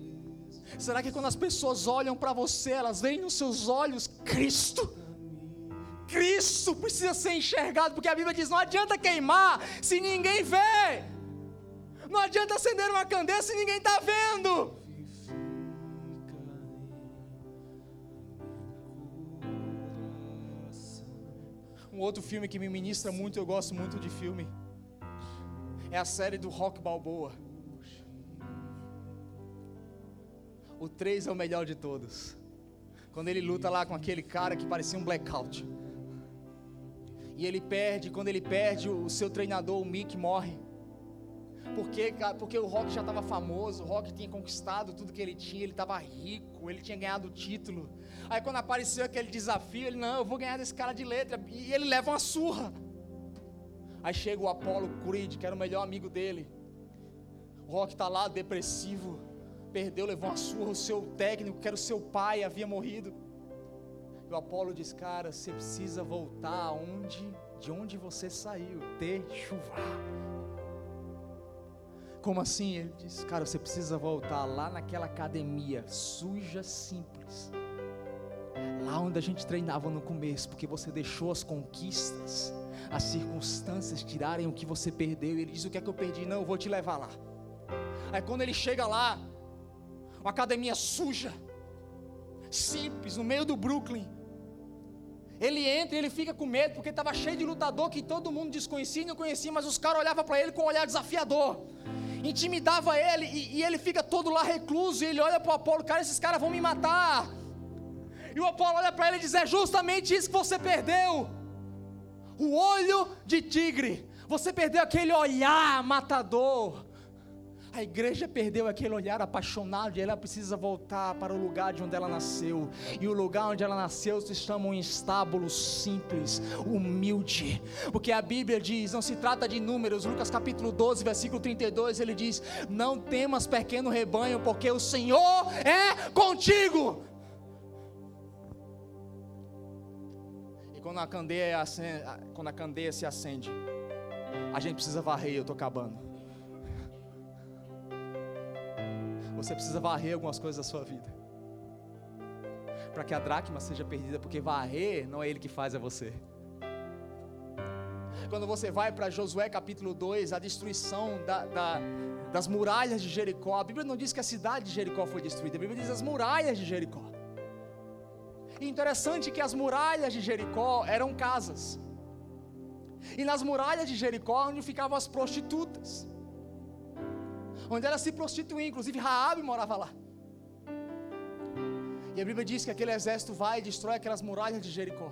Será que quando as pessoas olham para você, elas veem nos seus olhos Cristo? Cristo precisa ser enxergado, porque a Bíblia diz: não adianta queimar se ninguém vê. Não adianta acender uma candeia se ninguém está vendo. Um outro filme que me ministra muito, eu gosto muito de filme, é a série do Rock Balboa. O 3 é o melhor de todos. Quando ele luta lá com aquele cara que parecia um blackout. E ele perde, quando ele perde, o seu treinador, o Mick, morre. Porque, porque o Rock já estava famoso, o Rock tinha conquistado tudo que ele tinha, ele estava rico, ele tinha ganhado o título. Aí quando apareceu aquele desafio, ele, não, eu vou ganhar desse cara de letra. E ele leva uma surra. Aí chega o Apollo Creed, que era o melhor amigo dele. O Rock está lá, depressivo, perdeu, levou uma surra. O seu técnico, que era o seu pai, havia morrido. E o Apolo diz: Cara, você precisa voltar onde, de onde você saiu, ter chuva. Como assim? Ele diz: Cara, você precisa voltar lá naquela academia suja, simples. Lá onde a gente treinava no começo, porque você deixou as conquistas, as circunstâncias tirarem o que você perdeu. E ele diz: O que é que eu perdi? Não, eu vou te levar lá. Aí quando ele chega lá, uma academia suja, simples, no meio do Brooklyn. Ele entra e ele fica com medo, porque estava cheio de lutador que todo mundo desconhecia e não conhecia, mas os caras olhavam para ele com um olhar desafiador intimidava ele, e, e ele fica todo lá recluso, e ele olha para o Apolo, cara, esses caras vão me matar. E o Apolo olha para ele e diz: É justamente isso que você perdeu. O olho de tigre. Você perdeu aquele olhar matador. A igreja perdeu aquele olhar apaixonado e ela precisa voltar para o lugar de onde ela nasceu. E o lugar onde ela nasceu se chama um estábulo simples, humilde. Porque a Bíblia diz, não se trata de números. Lucas capítulo 12, versículo 32, ele diz: "Não temas, pequeno rebanho, porque o Senhor é contigo." E quando a candeia, acende, quando a candeia se acende, a gente precisa varrer, eu estou acabando. Você precisa varrer algumas coisas da sua vida. Para que a dracma seja perdida, porque varrer não é ele que faz, é você. Quando você vai para Josué capítulo 2, a destruição da, da, das muralhas de Jericó, a Bíblia não diz que a cidade de Jericó foi destruída, a Bíblia diz as muralhas de Jericó. E interessante que as muralhas de Jericó eram casas. E nas muralhas de Jericó, onde ficavam as prostitutas onde ela se prostituía, inclusive Raabe morava lá. E a Bíblia diz que aquele exército vai e destrói aquelas muralhas de Jericó.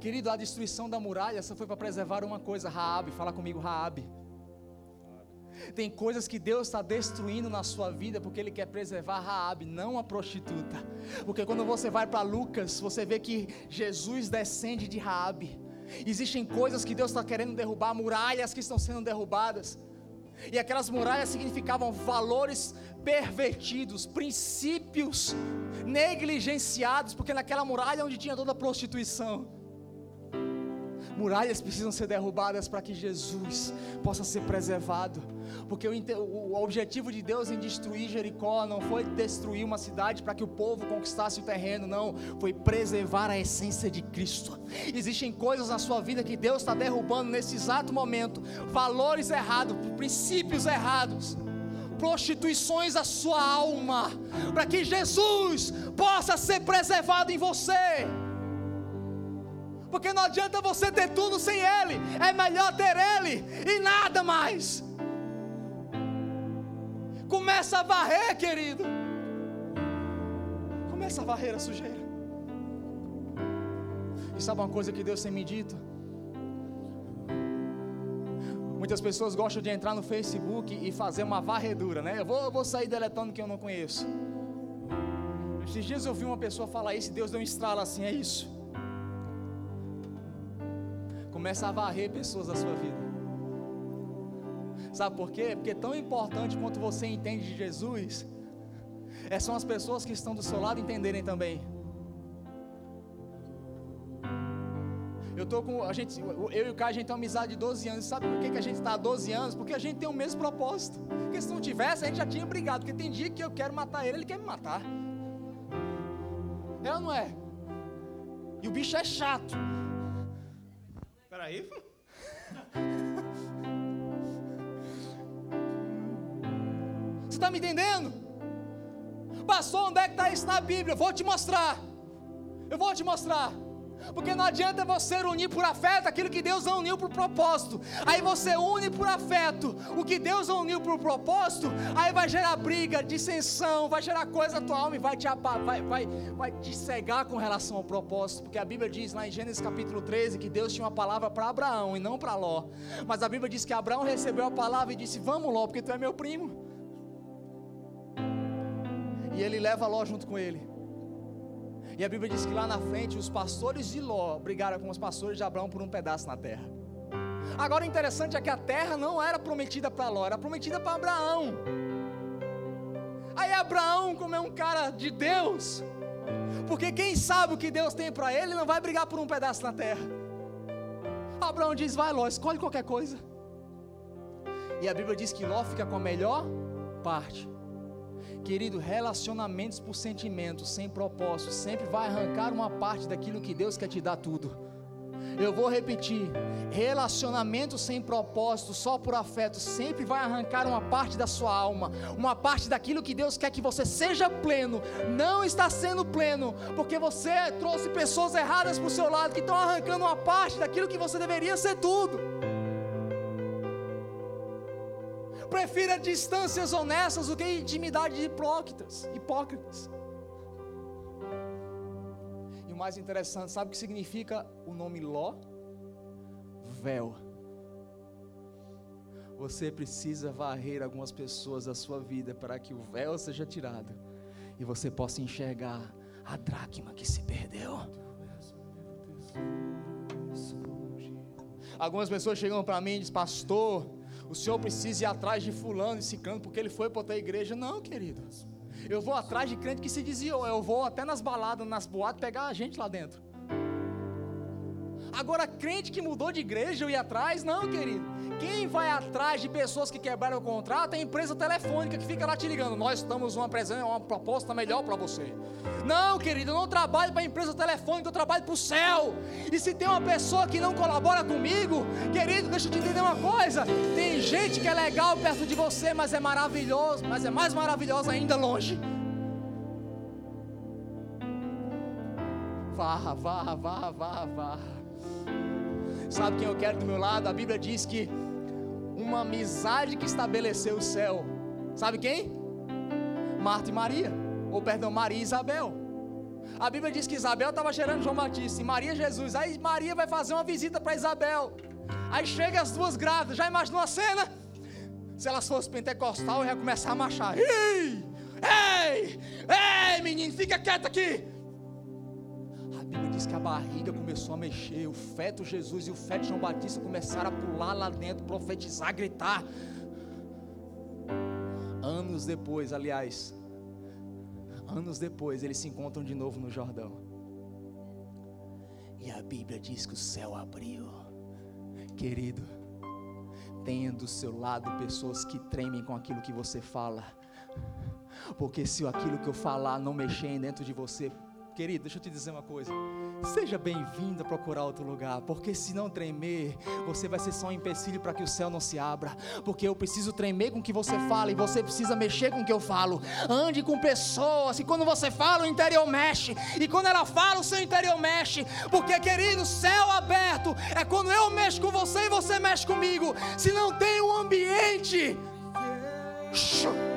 Querido, a destruição da muralha só foi para preservar uma coisa, Raabe, fala comigo, Raabe. Tem coisas que Deus está destruindo na sua vida porque Ele quer preservar Raabe, não a prostituta. Porque quando você vai para Lucas, você vê que Jesus descende de Raabe. Existem coisas que Deus está querendo derrubar, muralhas que estão sendo derrubadas. E aquelas muralhas significavam valores pervertidos, princípios negligenciados, porque naquela muralha onde tinha toda a prostituição. Muralhas precisam ser derrubadas para que Jesus possa ser preservado. Porque o, o, objetivo de Deus em destruir Jericó não foi destruir uma cidade para que o povo conquistasse o terreno, não. Foi preservar a essência de Cristo. Existem coisas na sua vida que Deus está derrubando nesse exato momento valores errados, princípios errados prostituições da sua alma, para que Jesus possa ser preservado em você porque não adianta você ter tudo sem Ele, é melhor ter Ele e nada mais. Começa a varrer, querido. Começa a varrer a sujeira. E sabe uma coisa que Deus tem me dito? Muitas pessoas gostam de entrar no Facebook e fazer uma varredura, né? Eu vou, eu vou sair deletando que eu não conheço. Esses dias eu vi uma pessoa falar isso e Deus deu um estralo assim, é isso. Começa a varrer pessoas da sua vida. Sabe por quê? Porque tão importante quanto você entende de Jesus, é são as pessoas que estão do seu lado entenderem também. Eu tô com a gente, eu e o Caio, a gente tem uma amizade de 12 anos. Sabe por que, que a gente está há 12 anos? Porque a gente tem o mesmo propósito. Porque se não tivesse, a gente já tinha brigado. Porque tem dia que eu quero matar ele, ele quer me matar. É ou não é? E o bicho é chato. Peraí. Você está me entendendo? Passou onde é que está isso na Bíblia? Eu vou te mostrar. Eu vou te mostrar. Porque não adianta você unir por afeto aquilo que Deus não uniu por propósito. Aí você une por afeto o que Deus não uniu por propósito, aí vai gerar briga, dissensão, vai gerar coisa na tua alma e vai te, vai, vai, vai te cegar com relação ao propósito. Porque a Bíblia diz lá em Gênesis capítulo 13 que Deus tinha uma palavra para Abraão e não para Ló. Mas a Bíblia diz que Abraão recebeu a palavra e disse: Vamos, Ló, porque tu é meu primo. E ele leva Ló junto com ele. E a Bíblia diz que lá na frente os pastores de Ló brigaram com os pastores de Abraão por um pedaço na terra. Agora o interessante é que a terra não era prometida para Ló, era prometida para Abraão. Aí Abraão, como é um cara de Deus, porque quem sabe o que Deus tem para ele, não vai brigar por um pedaço na terra. Abraão diz: Vai, Ló, escolhe qualquer coisa. E a Bíblia diz que Ló fica com a melhor parte. Querido, relacionamentos por sentimentos, sem propósito, sempre vai arrancar uma parte daquilo que Deus quer te dar tudo. Eu vou repetir: relacionamento sem propósito, só por afeto, sempre vai arrancar uma parte da sua alma, uma parte daquilo que Deus quer que você seja pleno. Não está sendo pleno, porque você trouxe pessoas erradas para o seu lado que estão arrancando uma parte daquilo que você deveria ser tudo. Prefira distâncias honestas do que intimidade de hipócritas. hipócritas. E o mais interessante, sabe o que significa o nome Ló? Véu. Você precisa varrer algumas pessoas da sua vida para que o véu seja tirado e você possa enxergar a dracma que se perdeu. Algumas pessoas chegam para mim e dizem, pastor, o senhor precisa ir atrás de fulano e ciclano porque ele foi para outra igreja. Não, querido. Eu vou atrás de crente que se dizia, eu vou até nas baladas, nas boates, pegar a gente lá dentro. Agora, crente que mudou de igreja, eu ir atrás, não, querido. Quem vai atrás de pessoas que quebraram o contrato é a empresa telefônica que fica lá te ligando. Nós estamos uma presença, uma proposta melhor para você. Não, querido, eu não trabalho para a empresa telefônica, eu trabalho para o céu. E se tem uma pessoa que não colabora comigo, querido, deixa eu te entender uma coisa. Tem gente que é legal perto de você, mas é maravilhoso, mas é mais maravilhosa ainda longe. Varra, varra, varra, varra, varra. Sabe quem eu quero do meu lado? A Bíblia diz que uma amizade que estabeleceu o céu. Sabe quem? Marta e Maria. Ou perdão, Maria e Isabel. A Bíblia diz que Isabel estava gerando João Batista e Maria Jesus. Aí Maria vai fazer uma visita para Isabel. Aí chega as duas grávidas. Já imaginou a cena? Se elas fossem pentecostal, eu ia começar a marchar. Ei! Ei! Ei, menino, fica quieto aqui! Diz que a barriga começou a mexer, o feto Jesus e o feto João Batista começaram a pular lá dentro, profetizar, gritar. Anos depois, aliás, anos depois, eles se encontram de novo no Jordão. E a Bíblia diz que o céu abriu. Querido, tenha do seu lado pessoas que tremem com aquilo que você fala. Porque se aquilo que eu falar não mexer dentro de você, Querido, deixa eu te dizer uma coisa. Seja bem-vindo a procurar outro lugar, porque se não tremer, você vai ser só um empecilho para que o céu não se abra. Porque eu preciso tremer com o que você fala e você precisa mexer com o que eu falo. Ande com pessoas e quando você fala, o interior mexe. E quando ela fala, o seu interior mexe. Porque, querido, céu aberto é quando eu mexo com você e você mexe comigo. Se não tem um ambiente. Shoo.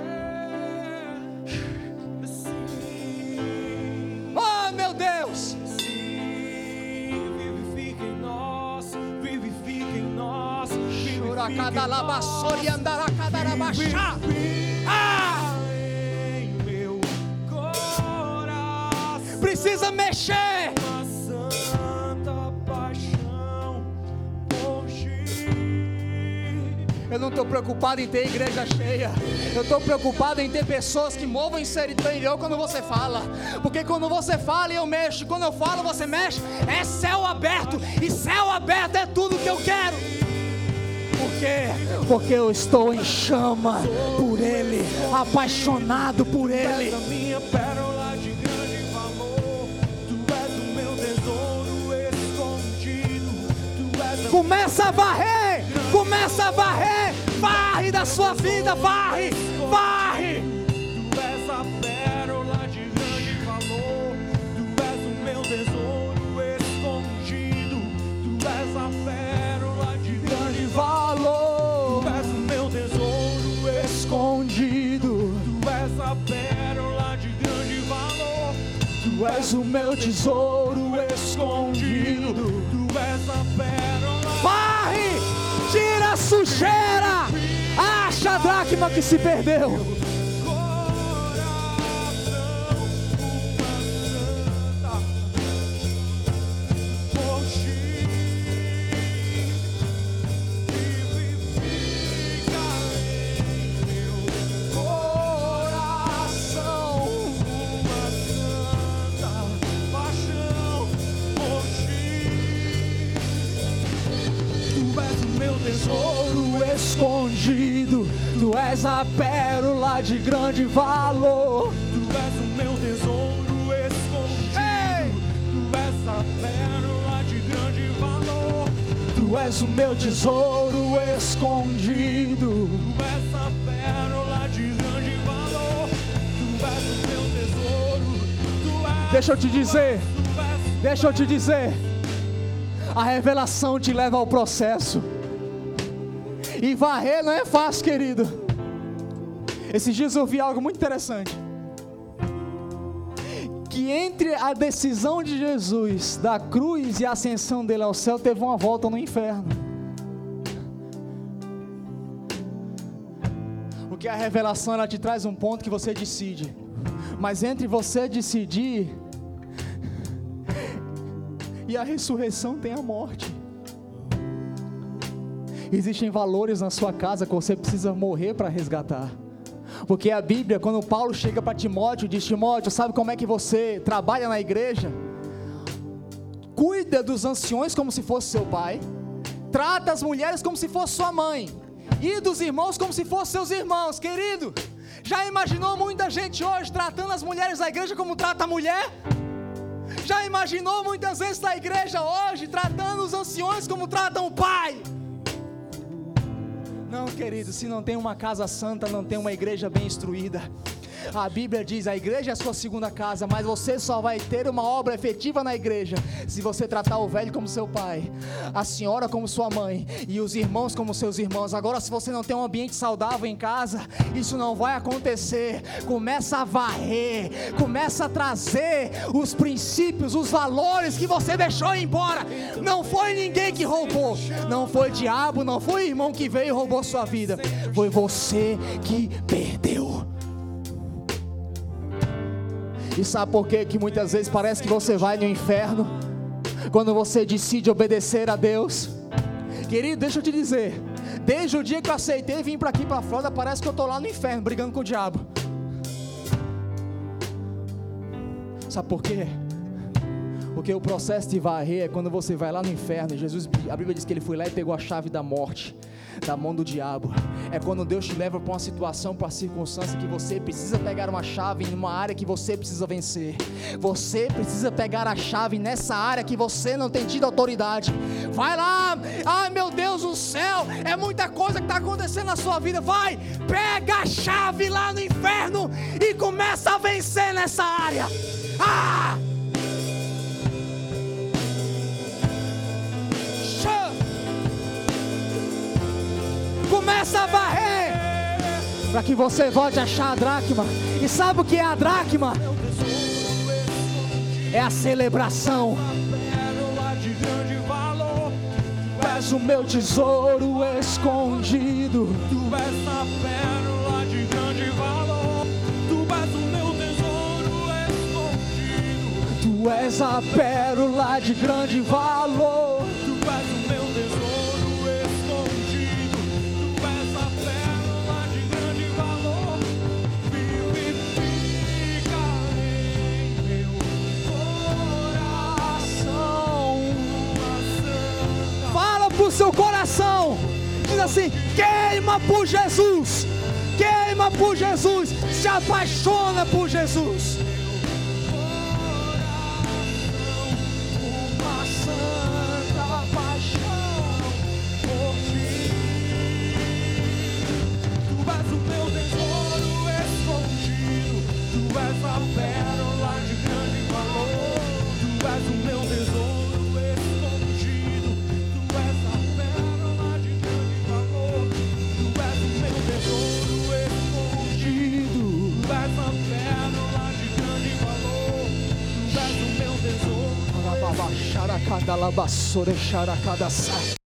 Churacadalabassori andaracadarabaxá. Ah! Em meu coração. Precisa mexer. Eu não estou preocupado em ter igreja cheia. Eu estou preocupado em ter pessoas que movam interior quando você fala. Porque quando você fala eu mexo. Quando eu falo você mexe. É céu aberto. E céu aberto é tudo que eu quero. Quê? Porque eu estou em chama por Ele, apaixonado por Ele. Começa a varrer, começa a varrer, varre da sua vida, varre, varre. Tu és o meu tesouro escondido. Tu és a pérola. Varre, tira a sujeira, acha a dracma que se perdeu. Escondido, tu és a pérola de grande valor. Tu és o meu tesouro escondido. Tu és a pérola de grande valor. Tu és o meu tesouro escondido. Tu és a pérola de grande valor. Tu és o meu tesouro. Tu és, Deixa eu te dizer, deixa eu te dizer. A revelação te leva ao processo. E varrer não é fácil, querido. Esses dias eu vi algo muito interessante. Que entre a decisão de Jesus da cruz e a ascensão dele ao céu, teve uma volta no inferno. Porque a revelação ela te traz um ponto que você decide. Mas entre você decidir e a ressurreição tem a morte. Existem valores na sua casa que você precisa morrer para resgatar. Porque a Bíblia, quando Paulo chega para Timóteo, diz: Timóteo, sabe como é que você trabalha na igreja? Cuida dos anciões como se fosse seu pai, trata as mulheres como se fosse sua mãe, e dos irmãos como se fossem seus irmãos, querido. Já imaginou muita gente hoje tratando as mulheres da igreja como trata a mulher? Já imaginou muitas vezes na igreja hoje tratando os anciões como tratam o pai? Não, querido, se não tem uma casa santa, não tem uma igreja bem instruída. A Bíblia diz: a igreja é a sua segunda casa, mas você só vai ter uma obra efetiva na igreja se você tratar o velho como seu pai, a senhora como sua mãe e os irmãos como seus irmãos. Agora, se você não tem um ambiente saudável em casa, isso não vai acontecer. Começa a varrer, começa a trazer os princípios, os valores que você deixou embora. Não foi ninguém que roubou, não foi diabo, não foi irmão que veio e roubou sua vida, foi você que perdeu. E sabe por quê? que muitas vezes parece que você vai no inferno quando você decide obedecer a Deus? Querido, deixa eu te dizer, desde o dia que eu aceitei vir para aqui para fora, parece que eu tô lá no inferno brigando com o diabo. Sabe por quê? Porque o processo de varrer é quando você vai lá no inferno. Jesus, a Bíblia diz que ele foi lá e pegou a chave da morte da mão do diabo. É quando Deus te leva para uma situação, para uma circunstância que você precisa pegar uma chave em uma área que você precisa vencer. Você precisa pegar a chave nessa área que você não tem tido autoridade. Vai lá, ai meu Deus do céu, é muita coisa que está acontecendo na sua vida. Vai, pega a chave lá no inferno e começa a vencer nessa área. Ah! Começa a varrer para que você volte a achar a dracma. E sabe o que é a dracma? É a celebração. pérola de grande valor. Tu és o meu tesouro escondido. Tu és a pérola de grande valor. Tu és o meu tesouro escondido. Tu és a pérola de grande valor. seu coração. Diz assim: queima por Jesus, queima por Jesus, se apaixona por Jesus. Cadalabassore xaracadassai.